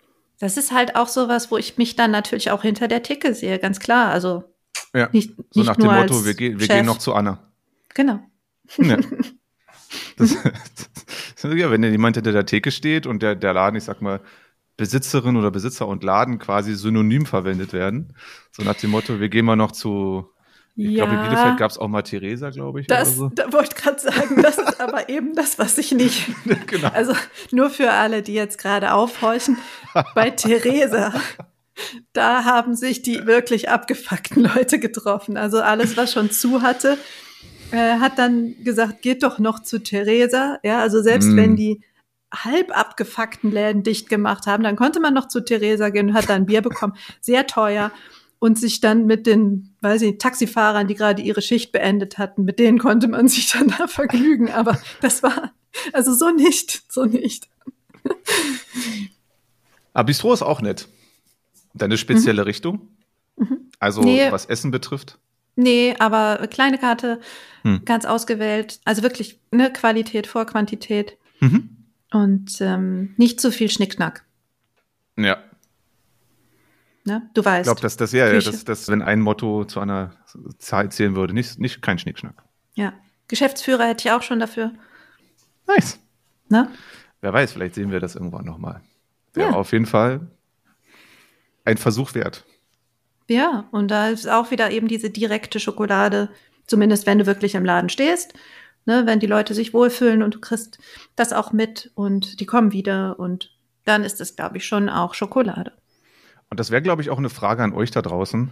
Das ist halt auch sowas, wo ich mich dann natürlich auch hinter der Theke sehe, ganz klar. Also Ja. nicht, so nicht nach dem Motto, wir, gehen, wir gehen noch zu Anna. Genau. Ja. Das, das, ja, wenn jemand hinter der Theke steht und der, der Laden, ich sag mal, Besitzerin oder Besitzer und Laden quasi synonym verwendet werden. So nach dem Motto, wir gehen mal noch zu, ich glaube, in Bielefeld gab es auch mal Theresa, glaube ich. Das, so. da wollte ich gerade sagen, das ist aber eben das, was ich nicht. genau. Also nur für alle, die jetzt gerade aufhorchen, bei Theresa, da haben sich die wirklich abgefuckten Leute getroffen. Also alles, was schon zu hatte, äh, hat dann gesagt, geht doch noch zu Theresa. Ja, also selbst Mm. wenn die halb abgefuckten Läden dicht gemacht haben, dann konnte man noch zu Theresa gehen und hat dann Bier bekommen. Sehr teuer. Und sich dann mit den, ich, nicht, Taxifahrern, die gerade ihre Schicht beendet hatten, mit denen konnte man sich dann da vergnügen. Aber das war, also so nicht, so nicht. Aber Bistro ist auch nett. Deine spezielle Richtung? Also Mhm. Nee. was Essen betrifft? Nee, aber kleine Karte, Hm. ganz ausgewählt. Also wirklich ne, Qualität vor Quantität Mhm. und ähm, nicht zu viel Schnickschnack. Ja, Ne? Du ich weißt. glaube, dass das ja, ja dass, dass, wenn ein Motto zu einer Zahl zählen würde, nicht, nicht kein Schnickschnack. ja. Geschäftsführer hätte ich auch schon dafür. Nice. Ne? Wer weiß, vielleicht sehen wir das irgendwann nochmal. Wäre Ja. auf jeden Fall ein Versuch wert. Ja, und da ist auch wieder eben diese direkte Schokolade, zumindest wenn du wirklich im Laden stehst. Ne, wenn die Leute sich wohlfühlen und du kriegst das auch mit und die kommen wieder und dann ist es, glaube ich, schon auch Schokolade. Und das wäre, glaube ich, auch eine Frage an euch da draußen.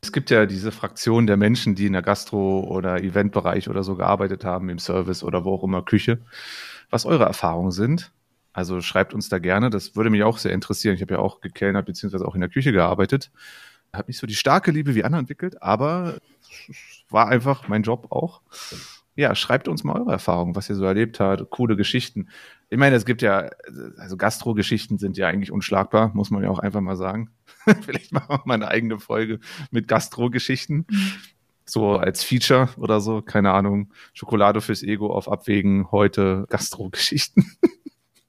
Es gibt ja diese Fraktion der Menschen, die in der Gastro- oder Eventbereich oder so gearbeitet haben, im Service oder wo auch immer, Küche, was eure Erfahrungen sind. Also schreibt uns da gerne, das würde mich auch sehr interessieren. Ich habe ja auch gekellnert beziehungsweise auch in der Küche gearbeitet. Habe nicht so die starke Liebe wie andere entwickelt, aber war einfach mein Job auch. Ja, schreibt uns mal eure Erfahrungen, was ihr so erlebt habt, coole Geschichten. Ich meine, es gibt ja, also Gastro-Geschichten sind ja eigentlich unschlagbar, muss man ja auch einfach mal sagen. Vielleicht machen wir mal eine eigene Folge mit Gastro-Geschichten. So als Feature oder so, keine Ahnung. Schokolade fürs Ego auf Abwägen, heute Gastro-Geschichten.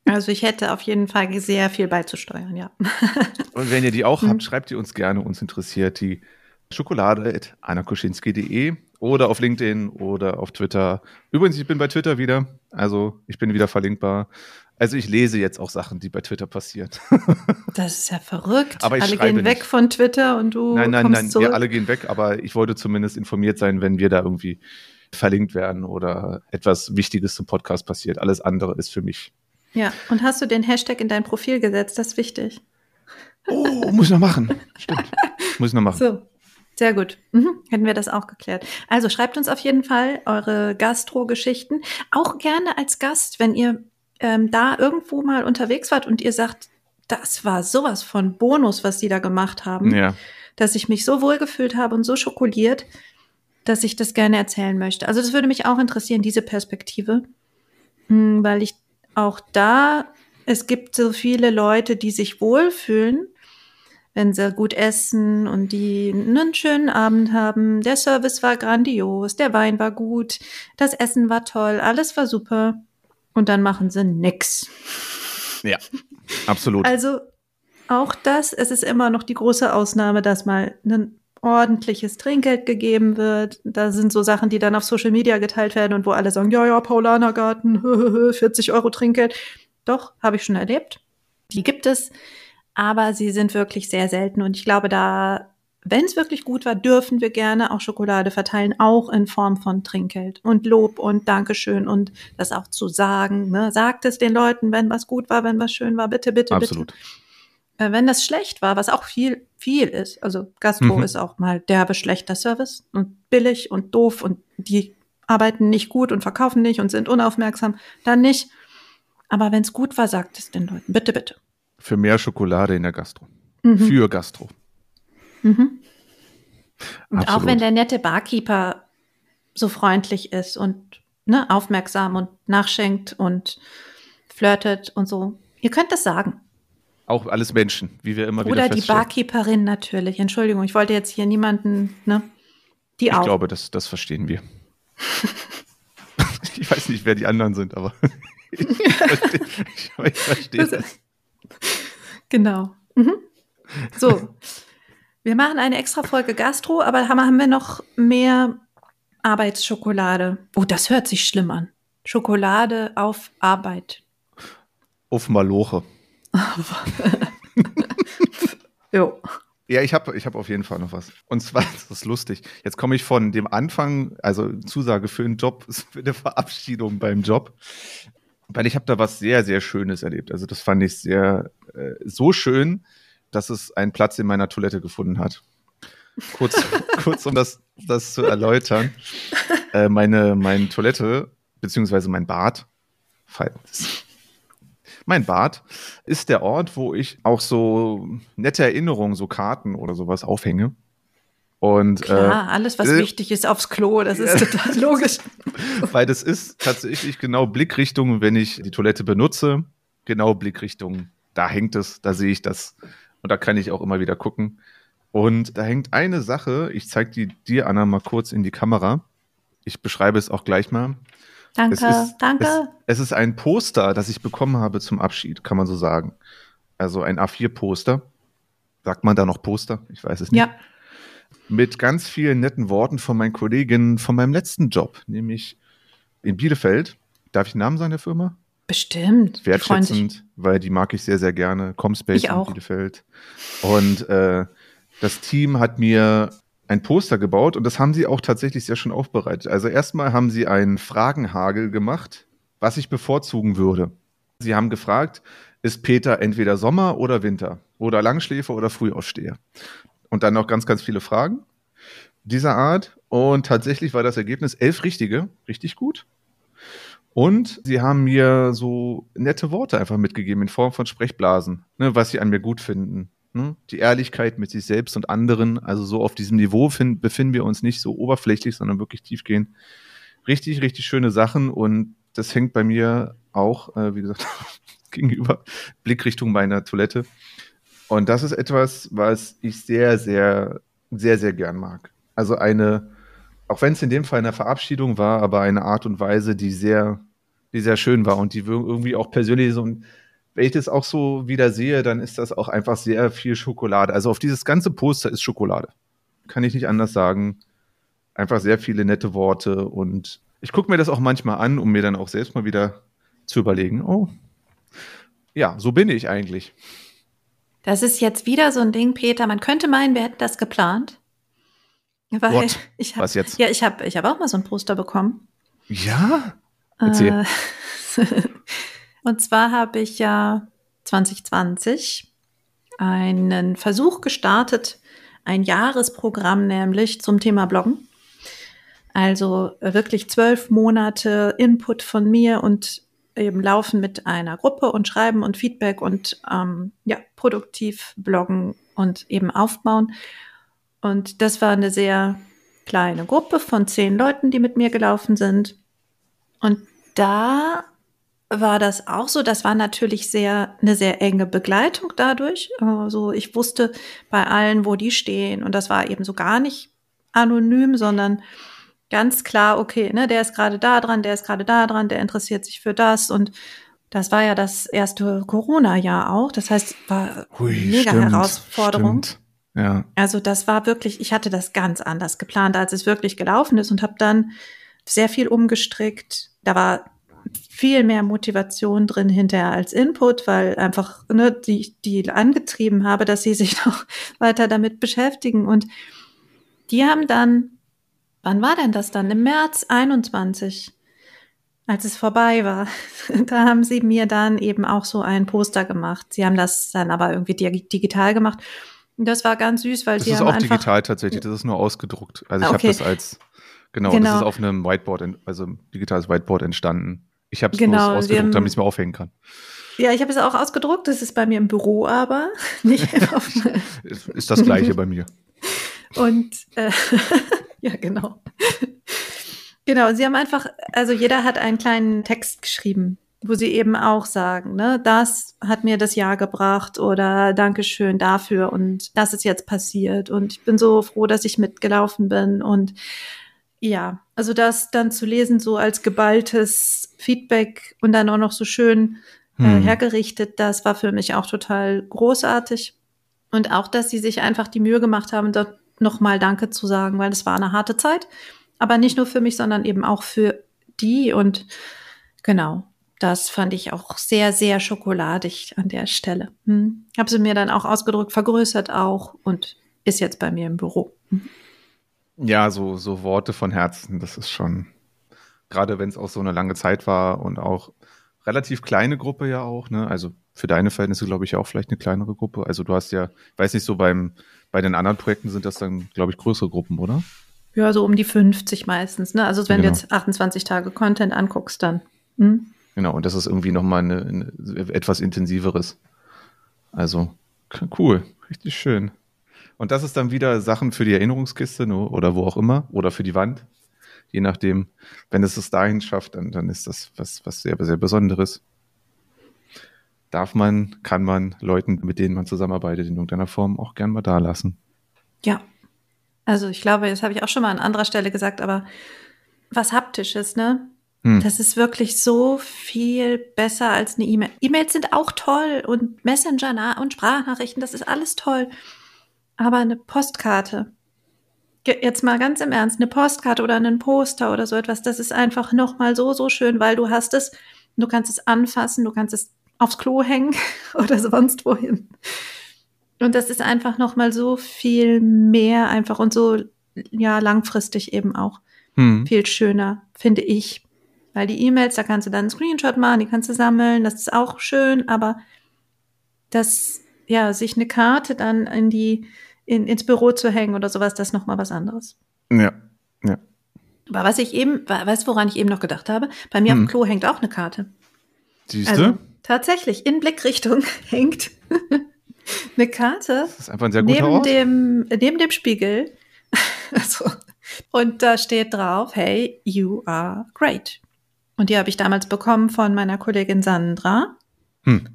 Also ich hätte auf jeden Fall sehr viel beizusteuern, ja. Und wenn ihr die auch Mhm. habt, schreibt die uns gerne. Uns interessiert die schokolade.anakoschinski.de oder auf LinkedIn oder auf Twitter. Übrigens, ich bin bei Twitter wieder. Also ich bin wieder verlinkbar. Also ich lese jetzt auch Sachen, die bei Twitter passieren. Das ist ja verrückt. Aber ich alle gehen weg nicht. von Twitter und du nein, nein, kommst nein, zurück. wir alle gehen weg, aber ich wollte zumindest informiert sein, wenn wir da irgendwie verlinkt werden oder etwas Wichtiges zum Podcast passiert. Alles andere ist für mich. Ja, und hast du den Hashtag in dein Profil gesetzt? Das ist wichtig. Oh, muss ich noch machen. Stimmt. Muss ich noch machen. So, sehr gut. Mhm. Hätten wir das auch geklärt. Also schreibt uns auf jeden Fall eure Gastro-Geschichten. Auch gerne als Gast, wenn ihr ähm, da irgendwo mal unterwegs wart und ihr sagt, das war sowas von Bonus, was die da gemacht haben, Ja. dass ich mich so wohl gefühlt habe und so schokoliert, dass ich das gerne erzählen möchte. Also das würde mich auch interessieren, diese Perspektive, Hm, weil ich auch da, es gibt so viele Leute, die sich wohlfühlen, wenn sie gut essen und die einen schönen Abend haben. Der Service war grandios, der Wein war gut, das Essen war toll, alles war super. Und dann machen sie nix. Ja. Absolut. Also auch das, es ist immer noch die große Ausnahme, dass mal ein ordentliches Trinkgeld gegeben wird. Da sind so Sachen, die dann auf Social Media geteilt werden und wo alle sagen, ja, ja, Paulanergarten, 40 Euro Trinkgeld. Doch, habe ich schon erlebt. Die gibt es, aber sie sind wirklich sehr selten. Und ich glaube, da, wenn es wirklich gut war, dürfen wir gerne auch Schokolade verteilen, auch in Form von Trinkgeld und Lob und Dankeschön und das auch zu sagen. Ne? Sagt es den Leuten, wenn was gut war, wenn was schön war, bitte, bitte, Absolut. bitte. Äh, wenn das schlecht war, was auch viel, viel ist, also Gastro Mhm. ist auch mal derbe schlechter Service und billig und doof und die arbeiten nicht gut und verkaufen nicht und sind unaufmerksam, dann nicht. Aber wenn es gut war, sagt es den Leuten, bitte, bitte. Für mehr Schokolade in der Gastro. Mhm. Für Gastro. Mhm. Und auch Absolut. wenn der nette Barkeeper so freundlich ist und ne, aufmerksam und nachschenkt und flirtet und so. Ihr könnt das sagen. Auch alles Menschen, wie wir immer wieder Oder die. Barkeeperin natürlich. Entschuldigung, ich wollte jetzt hier niemanden, ne? Die Ich auch. glaube, das, das verstehen wir. ich weiß nicht, wer die anderen sind, aber ich verstehe, ich, ich verstehe Das das. Genau. Mhm. So. Wir machen eine extra Folge Gastro, aber haben, haben wir noch mehr Arbeitsschokolade. Oh, das hört sich schlimm an. Schokolade auf Arbeit. Auf Maloche. Jo. Ja, ich habe ich hab auf jeden Fall noch was. Und zwar, das ist lustig. Jetzt komme ich von dem Anfang, also Zusage für einen Job, für eine Verabschiedung beim Job. Weil ich habe da was sehr, sehr Schönes erlebt. Also das fand ich sehr, äh, so schön, dass es einen Platz in meiner Toilette gefunden hat. Kurz, kurz um das, das zu erläutern. äh, meine, meine Toilette, beziehungsweise mein Bad, mein Bad ist der Ort, wo ich auch so nette Erinnerungen, so Karten oder sowas aufhänge. Und, Klar, äh, alles, was äh, wichtig ist, aufs Klo, das ist total logisch. Weil das ist tatsächlich genau Blickrichtung, wenn ich die Toilette benutze, genau Blickrichtung, da hängt es, da sehe ich das. Und da kann ich auch immer wieder gucken. Und da hängt eine Sache, ich zeige die dir, Anna, mal kurz in die Kamera. Ich beschreibe es auch gleich mal. Danke, es ist, danke. Es, es, ist ein Poster, das ich bekommen habe zum Abschied, kann man so sagen. Also ein A4-Poster. Sagt man da noch Poster? Ich weiß es nicht. Ja. Mit ganz vielen netten Worten von meinen Kolleginnen von meinem letzten Job, nämlich in Bielefeld. Darf ich den Namen sagen der Firma? Bestimmt. Wertschätzend, weil die mag ich sehr, sehr gerne. Comspace in Bielefeld. Und äh, das Team hat mir ein Poster gebaut und das haben sie auch tatsächlich sehr schön aufbereitet. Also erstmal haben sie einen Fragenhagel gemacht, was ich bevorzugen würde. Sie haben gefragt, ist Peter entweder Sommer oder Winter oder Langschläfer oder Frühaufsteher? Und dann noch ganz, ganz viele Fragen dieser Art. Und tatsächlich war das Ergebnis elf richtige, richtig gut. Und sie haben mir so nette Worte einfach mitgegeben in Form von Sprechblasen, ne, was sie an mir gut finden. Ne? Die Ehrlichkeit mit sich selbst und anderen, also so auf diesem Niveau find, befinden wir uns nicht so oberflächlich, sondern wirklich tiefgehend. Richtig, richtig schöne Sachen und das hängt bei mir auch, äh, wie gesagt, gegenüber Blickrichtung meiner Toilette. Und das ist etwas, was ich sehr, sehr, sehr, sehr gern mag. Also eine, auch wenn es in dem Fall eine Verabschiedung war, aber eine Art und Weise, die sehr, die sehr schön war und die irgendwie auch persönlich so ein wenn ich das auch so wieder sehe, dann ist das auch einfach sehr viel Schokolade. Also auf dieses ganze Poster ist Schokolade. Kann ich nicht anders sagen. Einfach sehr viele nette Worte und ich gucke mir das auch manchmal an, um mir dann auch selbst mal wieder zu überlegen, oh, ja, so bin ich eigentlich. Das ist jetzt wieder so ein Ding, Peter. Man könnte meinen, wir hätten das geplant. Weil What? Ich hab, Was jetzt? Ja, ich habe ich hab auch mal so ein Poster bekommen. Ja? Erzähl. Äh, Und zwar habe ich ja 2020 einen Versuch gestartet, ein Jahresprogramm nämlich zum Thema Bloggen. Also wirklich zwölf Monate Input von mir und eben laufen mit einer Gruppe und schreiben und Feedback und ähm, ja, produktiv bloggen und eben aufbauen. Und das war eine sehr kleine Gruppe von zehn Leuten, die mit mir gelaufen sind. Und da war das auch so. Das war natürlich sehr, eine sehr enge Begleitung dadurch. Also ich wusste bei allen, wo die stehen. Und das war eben so gar nicht anonym, sondern ganz klar, okay, ne, der ist gerade da dran, der ist gerade da dran, der interessiert sich für das. Und das war ja das erste Corona-Jahr auch. Das heißt, war Ui, mega stimmt, Herausforderung. Stimmt. Ja. Also das war wirklich, ich hatte das ganz anders geplant, als es wirklich gelaufen ist und habe dann sehr viel umgestrickt. Da war viel mehr Motivation drin hinterher als Input, weil einfach ne, die, die angetrieben habe, dass sie sich noch weiter damit beschäftigen. Und die haben dann, wann war denn das dann? Im März 21, als es vorbei war, da haben sie mir dann eben auch so ein Poster gemacht. Sie haben das dann aber irgendwie digital gemacht. Und das war ganz süß, weil das sie ist auch digital tatsächlich, das ist nur ausgedruckt. Also ich okay. habe das als Genau, genau, das ist auf einem Whiteboard, also digitales Whiteboard entstanden. Ich habe es genau, ausgedruckt, haben, damit ich es mir aufhängen kann. Ja, ich habe es auch ausgedruckt. Das ist bei mir im Büro, aber nicht auf. ist das gleiche bei mir. Und äh, ja, genau. Genau, sie haben einfach, also jeder hat einen kleinen Text geschrieben, wo sie eben auch sagen, ne, das hat mir das Jahr gebracht oder Dankeschön dafür und das ist jetzt passiert und ich bin so froh, dass ich mitgelaufen bin und ja, also das dann zu lesen, so als geballtes Feedback und dann auch noch so schön äh, hm. hergerichtet, das war für mich auch total großartig. Und auch, dass sie sich einfach die Mühe gemacht haben, dort nochmal Danke zu sagen, weil es war eine harte Zeit. Aber nicht nur für mich, sondern eben auch für die. Und genau, das fand ich auch sehr, sehr schokoladig an der Stelle. Hm. Habe sie mir dann auch ausgedrückt, vergrößert auch und ist jetzt bei mir im Büro. Hm. Ja, so, so Worte von Herzen, das ist schon, gerade wenn es auch so eine lange Zeit war und auch relativ kleine Gruppe ja auch, ne? Also für deine Verhältnisse, glaube ich, auch vielleicht eine kleinere Gruppe. Also du hast ja, weiß nicht, so beim, bei den anderen Projekten sind das dann, glaube ich, größere Gruppen, oder? Ja, so um die 50 meistens. Ne? Also wenn Genau. du jetzt 28 Tage Content anguckst, dann. Hm? Genau, und das ist irgendwie nochmal eine, eine, etwas intensiveres. Also, cool, richtig schön. Und das ist dann wieder Sachen für die Erinnerungskiste ne, oder wo auch immer oder für die Wand. Je nachdem, wenn es es dahin schafft, dann, dann ist das was, was sehr, sehr Besonderes. Darf man, kann man Leuten, mit denen man zusammenarbeitet, in irgendeiner Form auch gern mal da lassen. Ja. Also ich glaube, das habe ich auch schon mal an anderer Stelle gesagt, aber was Haptisches, ne? Hm. Das ist wirklich so viel besser als eine E-Mail. E-Mails sind auch toll und Messenger und Sprachnachrichten, das ist alles toll. Aber eine Postkarte, jetzt mal ganz im Ernst, eine Postkarte oder ein Poster oder so etwas, das ist einfach nochmal so, so schön, weil du hast es, du kannst es anfassen, du kannst es aufs Klo hängen oder sonst wohin. Und das ist einfach nochmal so viel mehr einfach und so, ja, langfristig eben auch Hm. viel schöner, finde ich. Weil die E-Mails, da kannst du dann einen Screenshot machen, die kannst du sammeln, das ist auch schön, aber das, ja, sich eine Karte dann in die, in, ins Büro zu hängen oder sowas, das ist nochmal was anderes. Ja, ja. Aber was ich eben, we- weißt du, woran ich eben noch gedacht habe? Bei mir auf Hm. dem Klo hängt auch eine Karte. Siehst Also du? Tatsächlich, in Blickrichtung hängt eine Karte Das ist einfach ein sehr guter neben Ort. dem, neben dem Spiegel. also, und da steht drauf, hey, you are great. Und die habe ich damals bekommen von meiner Kollegin Sandra. Hm.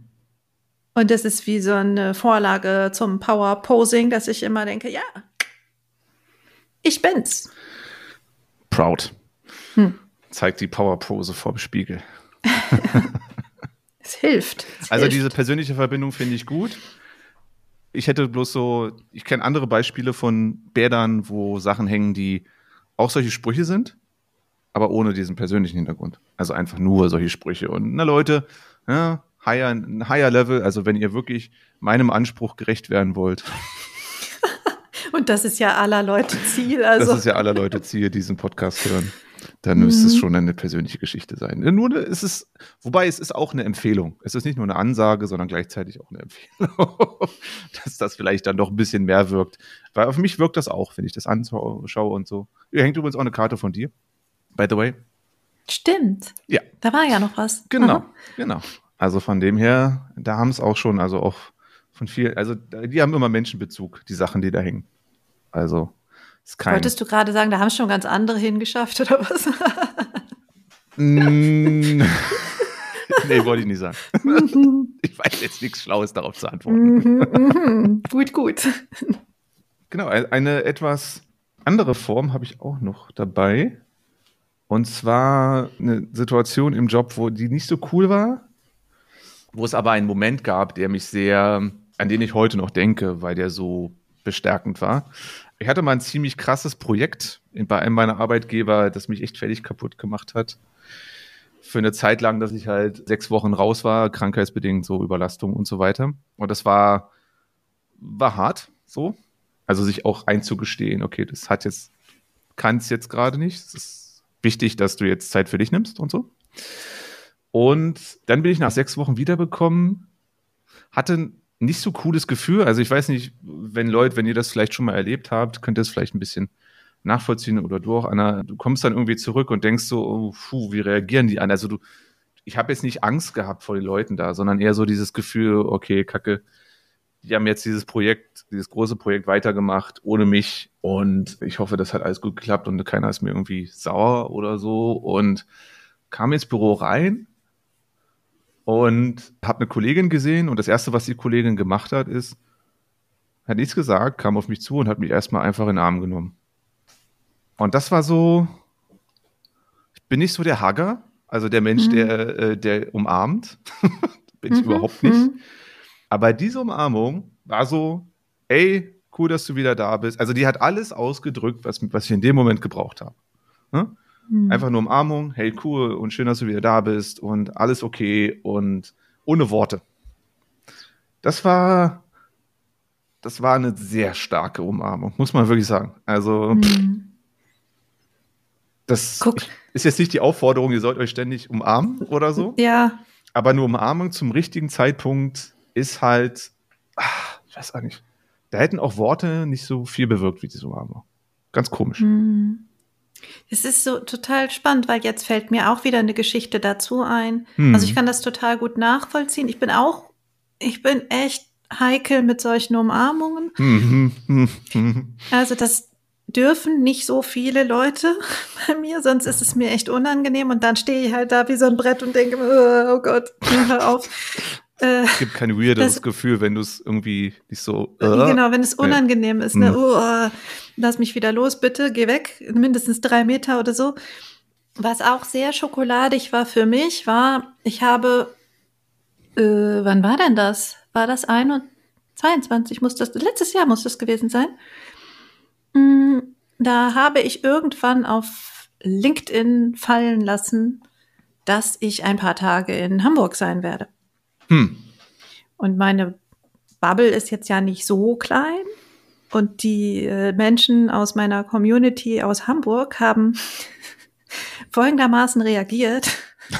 Und das ist wie so eine Vorlage zum Power Posing, dass ich immer denke, ja, ich bin's. Proud. Hm. Zeigt die Power-Pose vorm Spiegel. Es hilft. Es Also hilft. diese persönliche Verbindung finde ich gut. Ich hätte bloß so, ich kenne andere Beispiele von Bädern, wo Sachen hängen, die auch solche Sprüche sind, aber ohne diesen persönlichen Hintergrund. Also einfach nur solche Sprüche. Und na Leute, ja, higher, ein higher Level, also wenn ihr wirklich meinem Anspruch gerecht werden wollt, Und das ist ja aller Leute Ziel. Also, das ist ja aller Leute Ziel, diesen Podcast hören, dann müsste es Mhm. schon eine persönliche Geschichte sein. Nur eine, es ist, wobei es ist auch eine Empfehlung. Es ist nicht nur eine Ansage, sondern gleichzeitig auch eine Empfehlung, dass das vielleicht dann doch ein bisschen mehr wirkt. Weil auf mich wirkt das auch, wenn ich das anschaue und so. Hier hängt übrigens auch eine Karte von dir, by the way. stimmt. Ja. Da war ja noch was. Genau, Aha. genau. Also von dem her, da haben es auch schon, also auch von vielen, also die haben immer Menschenbezug, die Sachen, die da hängen. Also ist kein. Wolltest du gerade sagen, da haben es schon ganz andere hingeschafft oder was? Mm. nee, wollte ich nicht sagen. Ich weiß jetzt nichts Schlaues darauf zu antworten. Mhm, mhm. gut, gut. Genau, ein- eine etwas andere Form habe ich auch noch dabei. Und zwar eine Situation im Job, wo die nicht so cool war, wo es aber einen Moment gab, der mich sehr, an den ich heute noch denke, weil der so bestärkend war. Ich hatte mal ein ziemlich krasses Projekt bei einem meiner Arbeitgeber, das mich echt völlig kaputt gemacht hat. Für eine Zeit lang, dass ich halt sechs Wochen raus war, krankheitsbedingt, so Überlastung und so weiter. Und das war, war hart, so. Also sich auch einzugestehen, okay, das hat jetzt, kann es jetzt gerade nicht. Es ist wichtig, dass du jetzt Zeit für dich nimmst und so. Und dann bin ich nach sechs Wochen wiederbekommen, hatte nicht so cooles Gefühl. Also ich weiß nicht, wenn Leute, wenn ihr das vielleicht schon mal erlebt habt, könnt ihr es vielleicht ein bisschen nachvollziehen oder du auch, Anna. Du kommst dann irgendwie zurück und denkst so, oh, puh, wie reagieren die an? Also du, ich habe jetzt nicht Angst gehabt vor den Leuten da, sondern eher so dieses Gefühl, okay, Kacke, die haben jetzt dieses Projekt, dieses große Projekt weitergemacht ohne mich und ich hoffe, das hat alles gut geklappt und keiner ist mir irgendwie sauer oder so und kam ins Büro rein und habe eine Kollegin gesehen und das erste, was die Kollegin gemacht hat, ist, hat nichts gesagt, kam auf mich zu und hat mich erstmal einfach in den Arm genommen. Und das war so, ich bin nicht so der Hagger, also der Mensch, Mhm. der, äh, der umarmt. bin ich Mhm, überhaupt nicht. mhm. Aber diese Umarmung war so, ey, cool, dass du wieder da bist. Also die hat alles ausgedrückt, was, was ich in dem Moment gebraucht habe. Ne? Mhm. Einfach nur Umarmung, hey, cool und schön, dass du wieder da bist und alles okay und ohne Worte. Das war, das war eine sehr starke Umarmung, muss man wirklich sagen. Also, Mhm. das Guck. ist jetzt nicht die Aufforderung, ihr sollt euch ständig umarmen oder so. Ja, Aber eine Umarmung zum richtigen Zeitpunkt ist halt, ah, ich weiß auch nicht. Da hätten auch Worte nicht so viel bewirkt wie diese Umarmung. Ganz komisch. Hm. Es ist so total spannend, weil jetzt fällt mir auch wieder eine Geschichte dazu ein. Hm. Also ich kann das total gut nachvollziehen. Ich bin auch, ich bin echt heikel mit solchen Umarmungen. Mhm. Also das dürfen nicht so viele Leute bei mir, sonst ist es mir echt unangenehm und dann stehe ich halt da wie so ein Brett und denke, oh Gott, hör auf. Äh, Es gibt kein weirderes Das- Gefühl, wenn du es irgendwie nicht so. äh, Genau, wenn es unangenehm ist, ne? Oh, lass mich wieder los, bitte, geh weg, mindestens drei Meter oder so. Was auch sehr schokoladig war für mich, war, ich habe, äh, wann war denn das? War das 21, 22 muss das, letztes Jahr muss das gewesen sein. Mm, Da habe ich irgendwann auf LinkedIn fallen lassen, dass ich ein paar Tage in Hamburg sein werde. Hm. Und meine Bubble ist jetzt ja nicht so klein. Und die äh, Menschen aus meiner Community aus Hamburg haben folgendermaßen reagiert.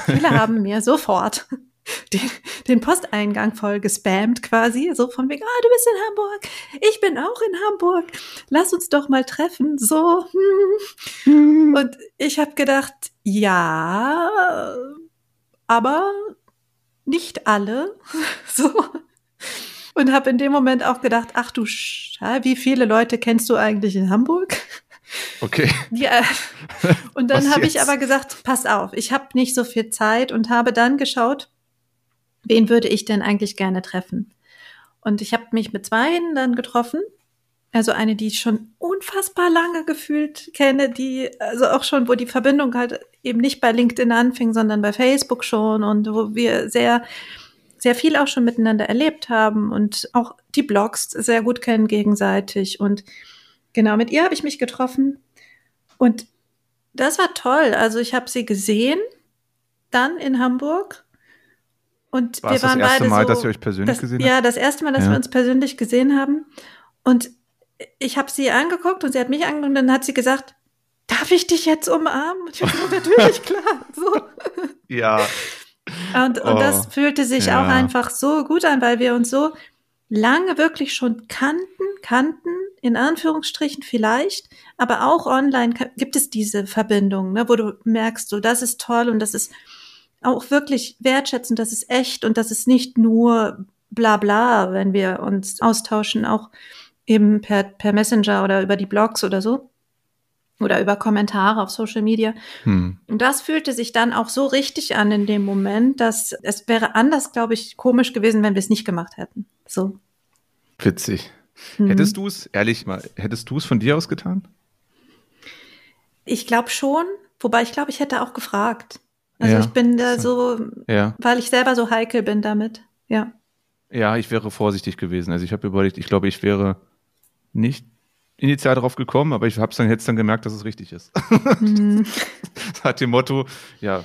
Viele haben mir sofort den, den Posteingang voll gespammt quasi, so von wegen, ah, du bist in Hamburg, ich bin auch in Hamburg, lass uns doch mal treffen, so. hm. Und ich habe gedacht, ja, aber nicht alle, so. Und habe in dem Moment auch gedacht, ach du Scheiße, wie viele Leute kennst du eigentlich in Hamburg? Okay. Ja. Und dann habe ich aber gesagt, pass auf, ich habe nicht so viel Zeit und habe dann geschaut, wen würde ich denn eigentlich gerne treffen? Und ich habe mich mit zwei dann getroffen. Also eine, die ich schon unfassbar lange gefühlt kenne, die, also auch schon, wo die Verbindung halt eben nicht bei LinkedIn anfing, sondern bei Facebook schon und wo wir sehr, sehr viel auch schon miteinander erlebt haben und auch die Blogs sehr gut kennen gegenseitig. Und genau, mit ihr habe ich mich getroffen und das war toll. Also ich habe sie gesehen, dann in Hamburg. Und War wir es das waren erste beide Mal, so, dass ihr euch persönlich das, gesehen Ja, habt? das erste Mal, dass Ja. wir uns persönlich gesehen haben. Und ich habe sie angeguckt und sie hat mich angeguckt und dann hat sie gesagt, darf ich dich jetzt umarmen? Und ich hab gesagt, natürlich, klar. So. Ja. Und, und Oh, das fühlte sich ja. auch einfach so gut an, weil wir uns so lange wirklich schon kannten, kannten, in Anführungsstrichen vielleicht, aber auch online gibt es diese Verbindung, ne, wo du merkst, so, das ist toll und das ist auch wirklich wertschätzend, das ist echt und das ist nicht nur bla bla, wenn wir uns austauschen, auch eben per, per Messenger oder über die Blogs oder so oder über Kommentare auf Social Media. Hm. Und das fühlte sich dann auch so richtig an in dem Moment, dass es wäre anders, glaube ich, komisch gewesen, wenn wir es nicht gemacht hätten. So. Witzig. Mhm. Hättest du es, ehrlich mal, hättest du es von dir aus getan? Ich glaube schon, wobei ich glaube, ich hätte auch gefragt. Also Ja. ich bin da so, Ja. weil ich selber so heikel bin damit. Ja. Ja, ich wäre vorsichtig gewesen. Also ich habe überlegt, ich glaube, ich wäre nicht initial darauf gekommen, aber ich habe es dann jetzt dann gemerkt, dass es richtig ist. Mhm. Hat dem Motto, ja,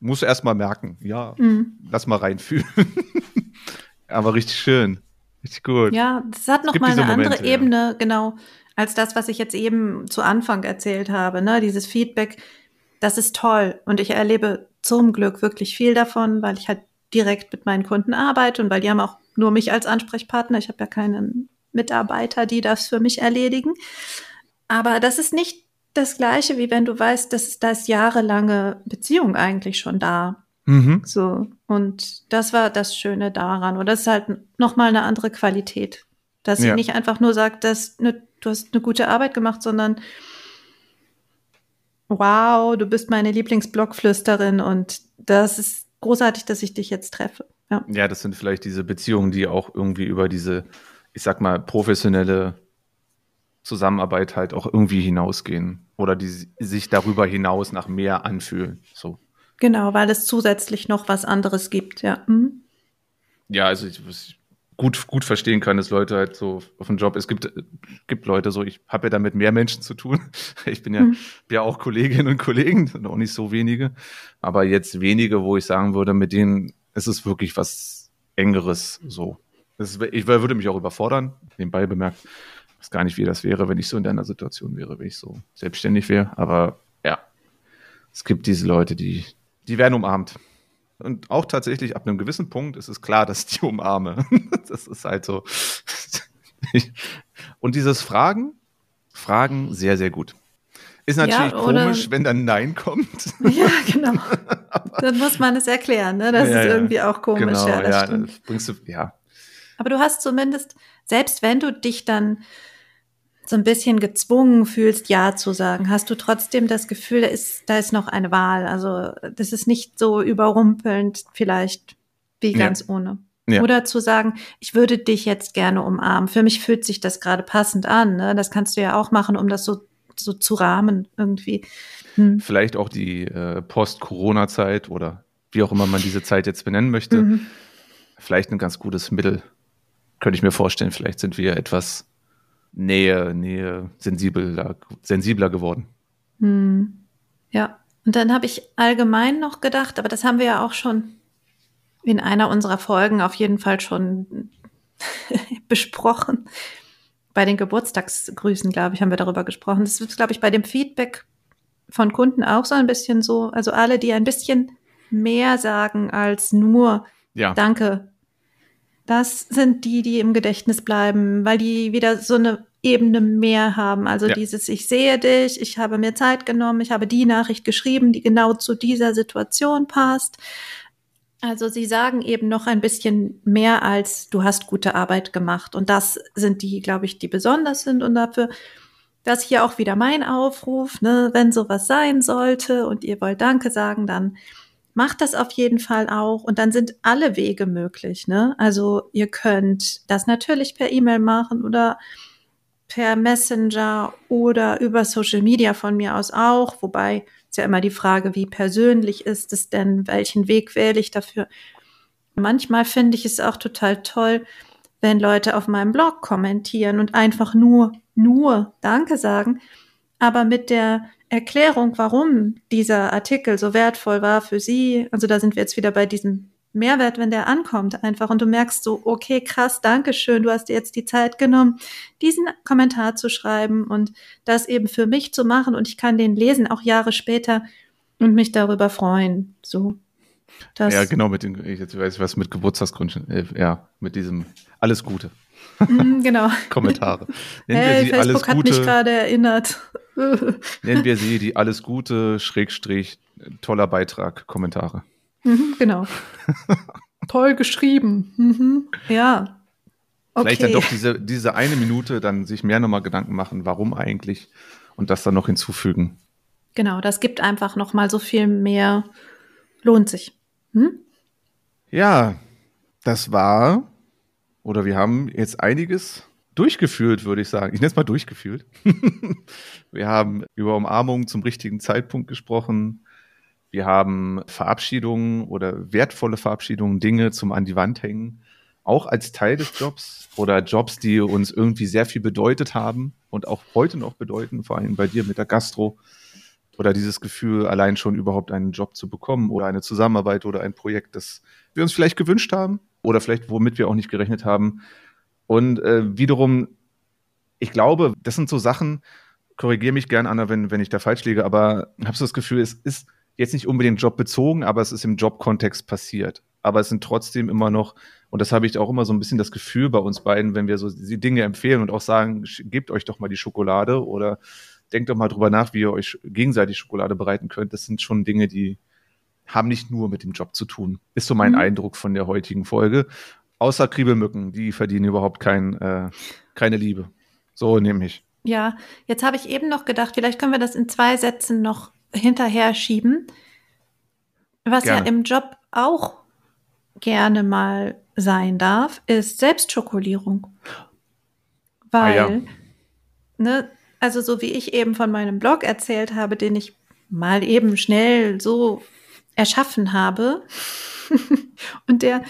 muss erst mal merken. Ja, Mhm. lass mal reinfühlen. aber richtig schön. Richtig gut. Ja, das hat noch mal eine andere Momente, ja. Ebene, genau, als das, was ich jetzt eben zu Anfang erzählt habe. Ne? Dieses Feedback, das ist toll. Und ich erlebe zum Glück wirklich viel davon, weil ich halt direkt mit meinen Kunden arbeite und weil die haben auch nur mich als Ansprechpartner. Ich habe ja keinen Mitarbeiter, die das für mich erledigen. Aber das ist nicht das Gleiche, wie wenn du weißt, dass da ist jahrelange Beziehung eigentlich schon da. Mhm. So, und das war das Schöne daran. Und das ist halt nochmal eine andere Qualität. Dass sie Ja. nicht einfach nur sagt, dass ne, du hast eine gute Arbeit gemacht, sondern wow, du bist meine Lieblingsblockflüsterin und das ist großartig, dass ich dich jetzt treffe. Ja. Ja, das sind vielleicht diese Beziehungen, die auch irgendwie über diese, ich sag mal, professionelle Zusammenarbeit halt auch irgendwie hinausgehen. Oder die si- sich darüber hinaus nach mehr anfühlen. So. Genau, weil es zusätzlich noch was anderes gibt, ja. Mhm. Ja, also ich, ich gut, gut verstehen kann, dass Leute halt so auf dem Job, es gibt, gibt Leute so, ich habe ja damit mehr Menschen zu tun. Ich bin ja, Mhm. ja auch Kolleginnen und Kollegen, sind auch nicht so wenige. Aber jetzt wenige, wo ich sagen würde, mit denen ist es wirklich was Engeres so. Das, ich würde mich auch überfordern, nebenbei bemerkt. Ich weiß gar nicht, wie das wäre, wenn ich so in deiner Situation wäre, wenn ich so selbstständig wäre. Aber ja, es gibt diese Leute, die, die werden umarmt. Und auch tatsächlich ab einem gewissen Punkt ist es klar, dass ich die umarme. Das ist halt so. Und dieses Fragen Fragen sehr, sehr gut. Ist natürlich Ja, komisch, wenn dann Nein kommt. Ja, genau. Dann muss man es erklären, ne? Das Ja, ist ja. irgendwie auch komisch. genau, ja, das das bringst du, ja. Aber du hast zumindest, selbst wenn du dich dann so ein bisschen gezwungen fühlst, Ja zu sagen, hast du trotzdem das Gefühl, da ist, da ist noch eine Wahl. Also das ist nicht so überrumpelnd vielleicht wie Ja. ganz ohne. Ja. Oder zu sagen, ich würde dich jetzt gerne umarmen. Für mich fühlt sich das gerade passend an. Ne? Das kannst du ja auch machen, um das so, so zu rahmen irgendwie. Hm. Vielleicht auch die äh, Post-Corona-Zeit oder wie auch immer man diese Zeit jetzt benennen möchte. Mhm. Vielleicht ein ganz gutes Mittel. Könnte ich mir vorstellen, vielleicht sind wir etwas Nähe, Nähe, sensibler, sensibler geworden. Hm. Ja, und dann habe ich allgemein noch gedacht, aber das haben wir ja auch schon in einer unserer Folgen auf jeden Fall schon besprochen. Bei den Geburtstagsgrüßen, glaube ich, haben wir darüber gesprochen. Das ist, glaube ich, bei dem Feedback von Kunden auch so ein bisschen so. Also alle, die ein bisschen mehr sagen als nur Ja, Danke. Das sind die, die im Gedächtnis bleiben, weil die wieder so eine Ebene mehr haben. Also Ja. dieses, ich sehe dich, ich habe mir Zeit genommen, ich habe die Nachricht geschrieben, die genau zu dieser Situation passt. Also sie sagen eben noch ein bisschen mehr als du hast gute Arbeit gemacht. Und das sind die, glaube ich, die besonders sind. Und dafür, das hier auch wieder mein Aufruf, ne, wenn sowas sein sollte und ihr wollt Danke sagen, dann macht das auf jeden Fall auch. Und dann sind alle Wege möglich. Ne? Also ihr könnt das natürlich per E-Mail machen oder per Messenger oder über Social Media von mir aus auch. Wobei ist ja immer die Frage, wie persönlich ist es denn? Welchen Weg wähle ich dafür? Manchmal finde ich es auch total toll, wenn Leute auf meinem Blog kommentieren und einfach nur, nur Danke sagen, aber mit der Erklärung, warum dieser Artikel so wertvoll war für sie. Also da sind wir jetzt wieder bei diesem Mehrwert, wenn der ankommt einfach und du merkst so, okay, krass, danke schön, du hast dir jetzt die Zeit genommen, diesen Kommentar zu schreiben und das eben für mich zu machen und ich kann den lesen, auch Jahre später und mich darüber freuen. So. Das, ja, genau, mit den, ich jetzt weiß ich was mit Geburtstagsgründen, äh, ja, mit diesem alles Gute Mm, genau. Kommentare. Nennen Hey, sie alles Facebook hat mich Gute, gerade erinnert. nennen wir sie die alles Gute, Schrägstrich, toller Beitrag, Kommentare. Mhm, genau. Toll geschrieben. Mhm. Ja. Okay. Vielleicht dann doch diese, diese eine Minute dann sich mehr nochmal Gedanken machen, warum eigentlich und das dann noch hinzufügen. Genau, das gibt einfach noch mal so viel mehr. Lohnt sich. Hm? Ja, das war, oder wir haben jetzt einiges durchgeführt, würde ich sagen. Ich nenne es mal durchgeführt. wir haben über Umarmung zum richtigen Zeitpunkt gesprochen. Wir haben Verabschiedungen oder wertvolle Verabschiedungen, Dinge zum an die Wand hängen, auch als Teil des Jobs oder Jobs, die uns irgendwie sehr viel bedeutet haben und auch heute noch bedeuten, vor allem bei dir mit der Gastro oder dieses Gefühl, allein schon überhaupt einen Job zu bekommen oder eine Zusammenarbeit oder ein Projekt, das wir uns vielleicht gewünscht haben oder vielleicht womit wir auch nicht gerechnet haben. Und äh, wiederum, ich glaube, das sind so Sachen, korrigiere mich gern, Anna, wenn, wenn ich da falsch liege, aber habe so das Gefühl, es ist jetzt nicht unbedingt jobbezogen, aber es ist im Jobkontext passiert. Aber es sind trotzdem immer noch, und das habe ich auch immer so ein bisschen das Gefühl bei uns beiden, wenn wir so die Dinge empfehlen und auch sagen, gebt euch doch mal die Schokolade oder denkt doch mal drüber nach, wie ihr euch gegenseitig Schokolade bereiten könnt. Das sind schon Dinge, die haben nicht nur mit dem Job zu tun. Ist so mein Mhm. Eindruck von der heutigen Folge. Außer Kriebelmücken, die verdienen überhaupt kein, äh, keine Liebe. So nehme ich. Ja, jetzt habe ich eben noch gedacht, vielleicht können wir das in zwei Sätzen noch hinterher schieben. Was ja Gerne. im Job auch gerne mal sein darf, ist Selbstschokolierung. Weil, Ah, ja. ne, also so wie ich eben von meinem Blog erzählt habe, den ich mal eben schnell so erschaffen habe und der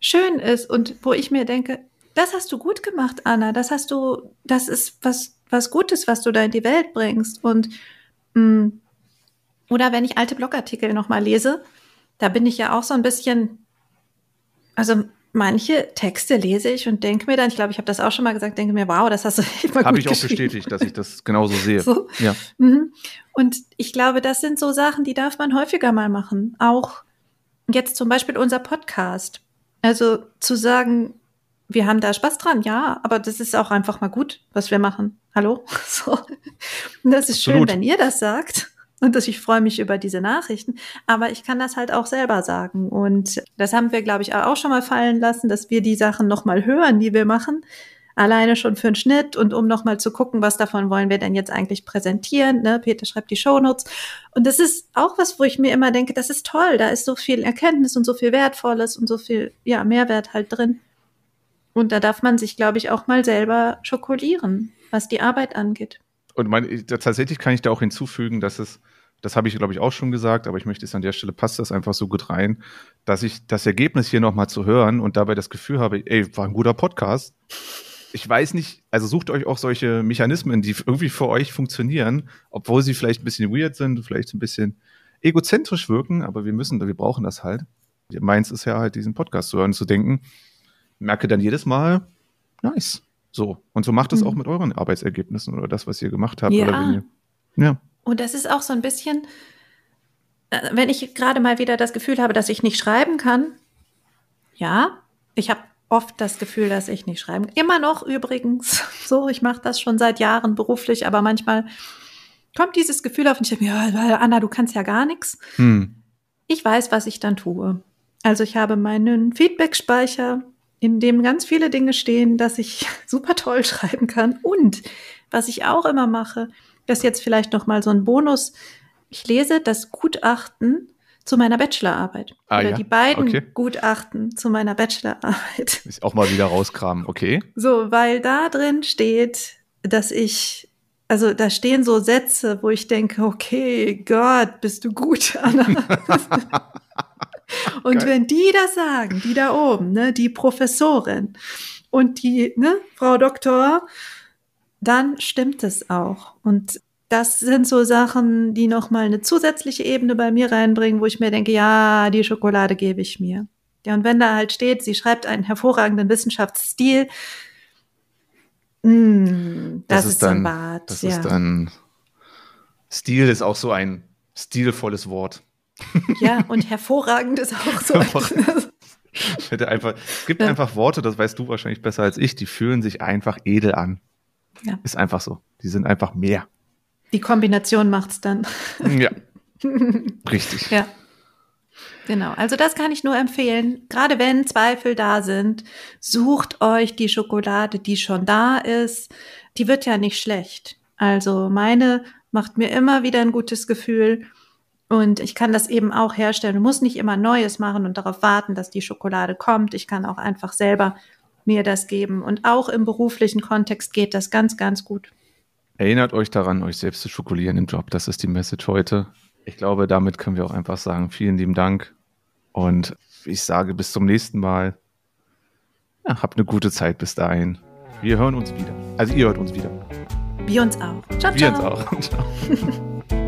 schön ist und wo ich mir denke, das hast du gut gemacht, Anna. Das hast du, das ist was, was Gutes, was du da in die Welt bringst. Und mh, oder wenn ich alte Blogartikel nochmal lese, da bin ich ja auch so ein bisschen, also manche Texte lese ich und denke mir dann, ich glaube, ich habe das auch schon mal gesagt, denke mir, wow, das hast du immer Habe gut ich auch bestätigt, dass ich das genauso sehe. So. Ja. Mhm. Und ich glaube, das sind so Sachen, die darf man häufiger mal machen. Auch jetzt zum Beispiel unser Podcast. Also zu sagen, wir haben da Spaß dran, ja, aber das ist auch einfach mal gut, was wir machen. Hallo? So. Und das ist Absolut. schön, wenn ihr das sagt. Und dass ich freue mich über diese Nachrichten. Aber ich kann das halt auch selber sagen. Und das haben wir, glaube ich, auch schon mal fallen lassen, dass wir die Sachen nochmal hören, die wir machen. Alleine schon für einen Schnitt und um nochmal zu gucken, was davon wollen wir denn jetzt eigentlich präsentieren. Ne? Peter schreibt die Shownotes. Und das ist auch was, wo ich mir immer denke, das ist toll. Da ist so viel Erkenntnis und so viel Wertvolles und so viel ja, Mehrwert halt drin. Und da darf man sich, glaube ich, auch mal selber schokolieren, was die Arbeit angeht. Und mein, tatsächlich kann ich da auch hinzufügen, dass es, das habe ich, glaube ich, auch schon gesagt, aber ich möchte es an der Stelle, passt das einfach so gut rein, dass ich das Ergebnis hier nochmal zu hören und dabei das Gefühl habe, ey, war ein guter Podcast. Ich weiß nicht, also sucht euch auch solche Mechanismen, die irgendwie für euch funktionieren, obwohl sie vielleicht ein bisschen weird sind, vielleicht ein bisschen egozentrisch wirken, aber wir müssen, wir brauchen das halt. Meins ist ja halt, diesen Podcast zu hören, zu denken, merke dann jedes Mal, nice. So. Und so macht es Mhm. auch mit euren Arbeitsergebnissen oder das, was ihr gemacht habt. Ja. Oder wenn ihr, ja. Und das ist auch so ein bisschen, äh, wenn ich gerade mal wieder das Gefühl habe, dass ich nicht schreiben kann. Ja, ich habe oft das Gefühl, dass ich nicht schreiben. Immer noch übrigens. So, ich mache das schon seit Jahren beruflich, aber manchmal kommt dieses Gefühl auf und ich denke mir, ja, Anna, du kannst ja gar nichts. Hm. Ich weiß, was ich dann tue. Also ich habe meinen Feedback-Speicher, in dem ganz viele Dinge stehen, dass ich super toll schreiben kann. Und was ich auch immer mache, das ist jetzt vielleicht noch mal so ein Bonus. Ich lese das Gutachten zu meiner Bachelorarbeit. Ah, Oder ja. die beiden Okay. Gutachten zu meiner Bachelorarbeit. Ich auch mal wieder rauskramen, okay. So, weil da drin steht, dass ich, also da stehen so Sätze, wo ich denke, okay, Gott, bist du gut, Anna. und Geil. wenn die das sagen, die da oben, ne, die Professorin und die, ne, Frau Doktor, dann stimmt es auch. Und das sind so Sachen, die nochmal eine zusätzliche Ebene bei mir reinbringen, wo ich mir denke, ja, die Schokolade gebe ich mir. Ja, und wenn da halt steht, sie schreibt einen hervorragenden Wissenschaftsstil, mh, das, ist, so ein Bad. Das ja. ist dann. Stil ist auch so ein stilvolles Wort. ja, und hervorragend ist auch so. Hätte einfach, es gibt Ja. einfach Worte, das weißt du wahrscheinlich besser als ich, die fühlen sich einfach edel an. Ja. Ist einfach so. Die sind einfach mehr. Die Kombination macht's dann. Ja. Richtig. Ja. Genau, also das kann ich nur empfehlen. Gerade wenn Zweifel da sind, sucht euch die Schokolade, die schon da ist. Die wird ja nicht schlecht. Also meine macht mir immer wieder ein gutes Gefühl. Und ich kann das eben auch herstellen. Du musst nicht immer Neues machen und darauf warten, dass die Schokolade kommt. Ich kann auch einfach selber mir das geben. Und auch im beruflichen Kontext geht das ganz, ganz gut. Erinnert euch daran, euch selbst zu schokolieren im Job. Das ist die Message heute. Ich glaube, damit können wir auch einfach sagen, vielen lieben Dank. Und ich sage bis zum nächsten Mal. Ja, habt eine gute Zeit bis dahin. Wir hören uns wieder. Also ihr hört uns wieder. Wir uns auch. Ciao, Wir ciao. uns auch. Ciao.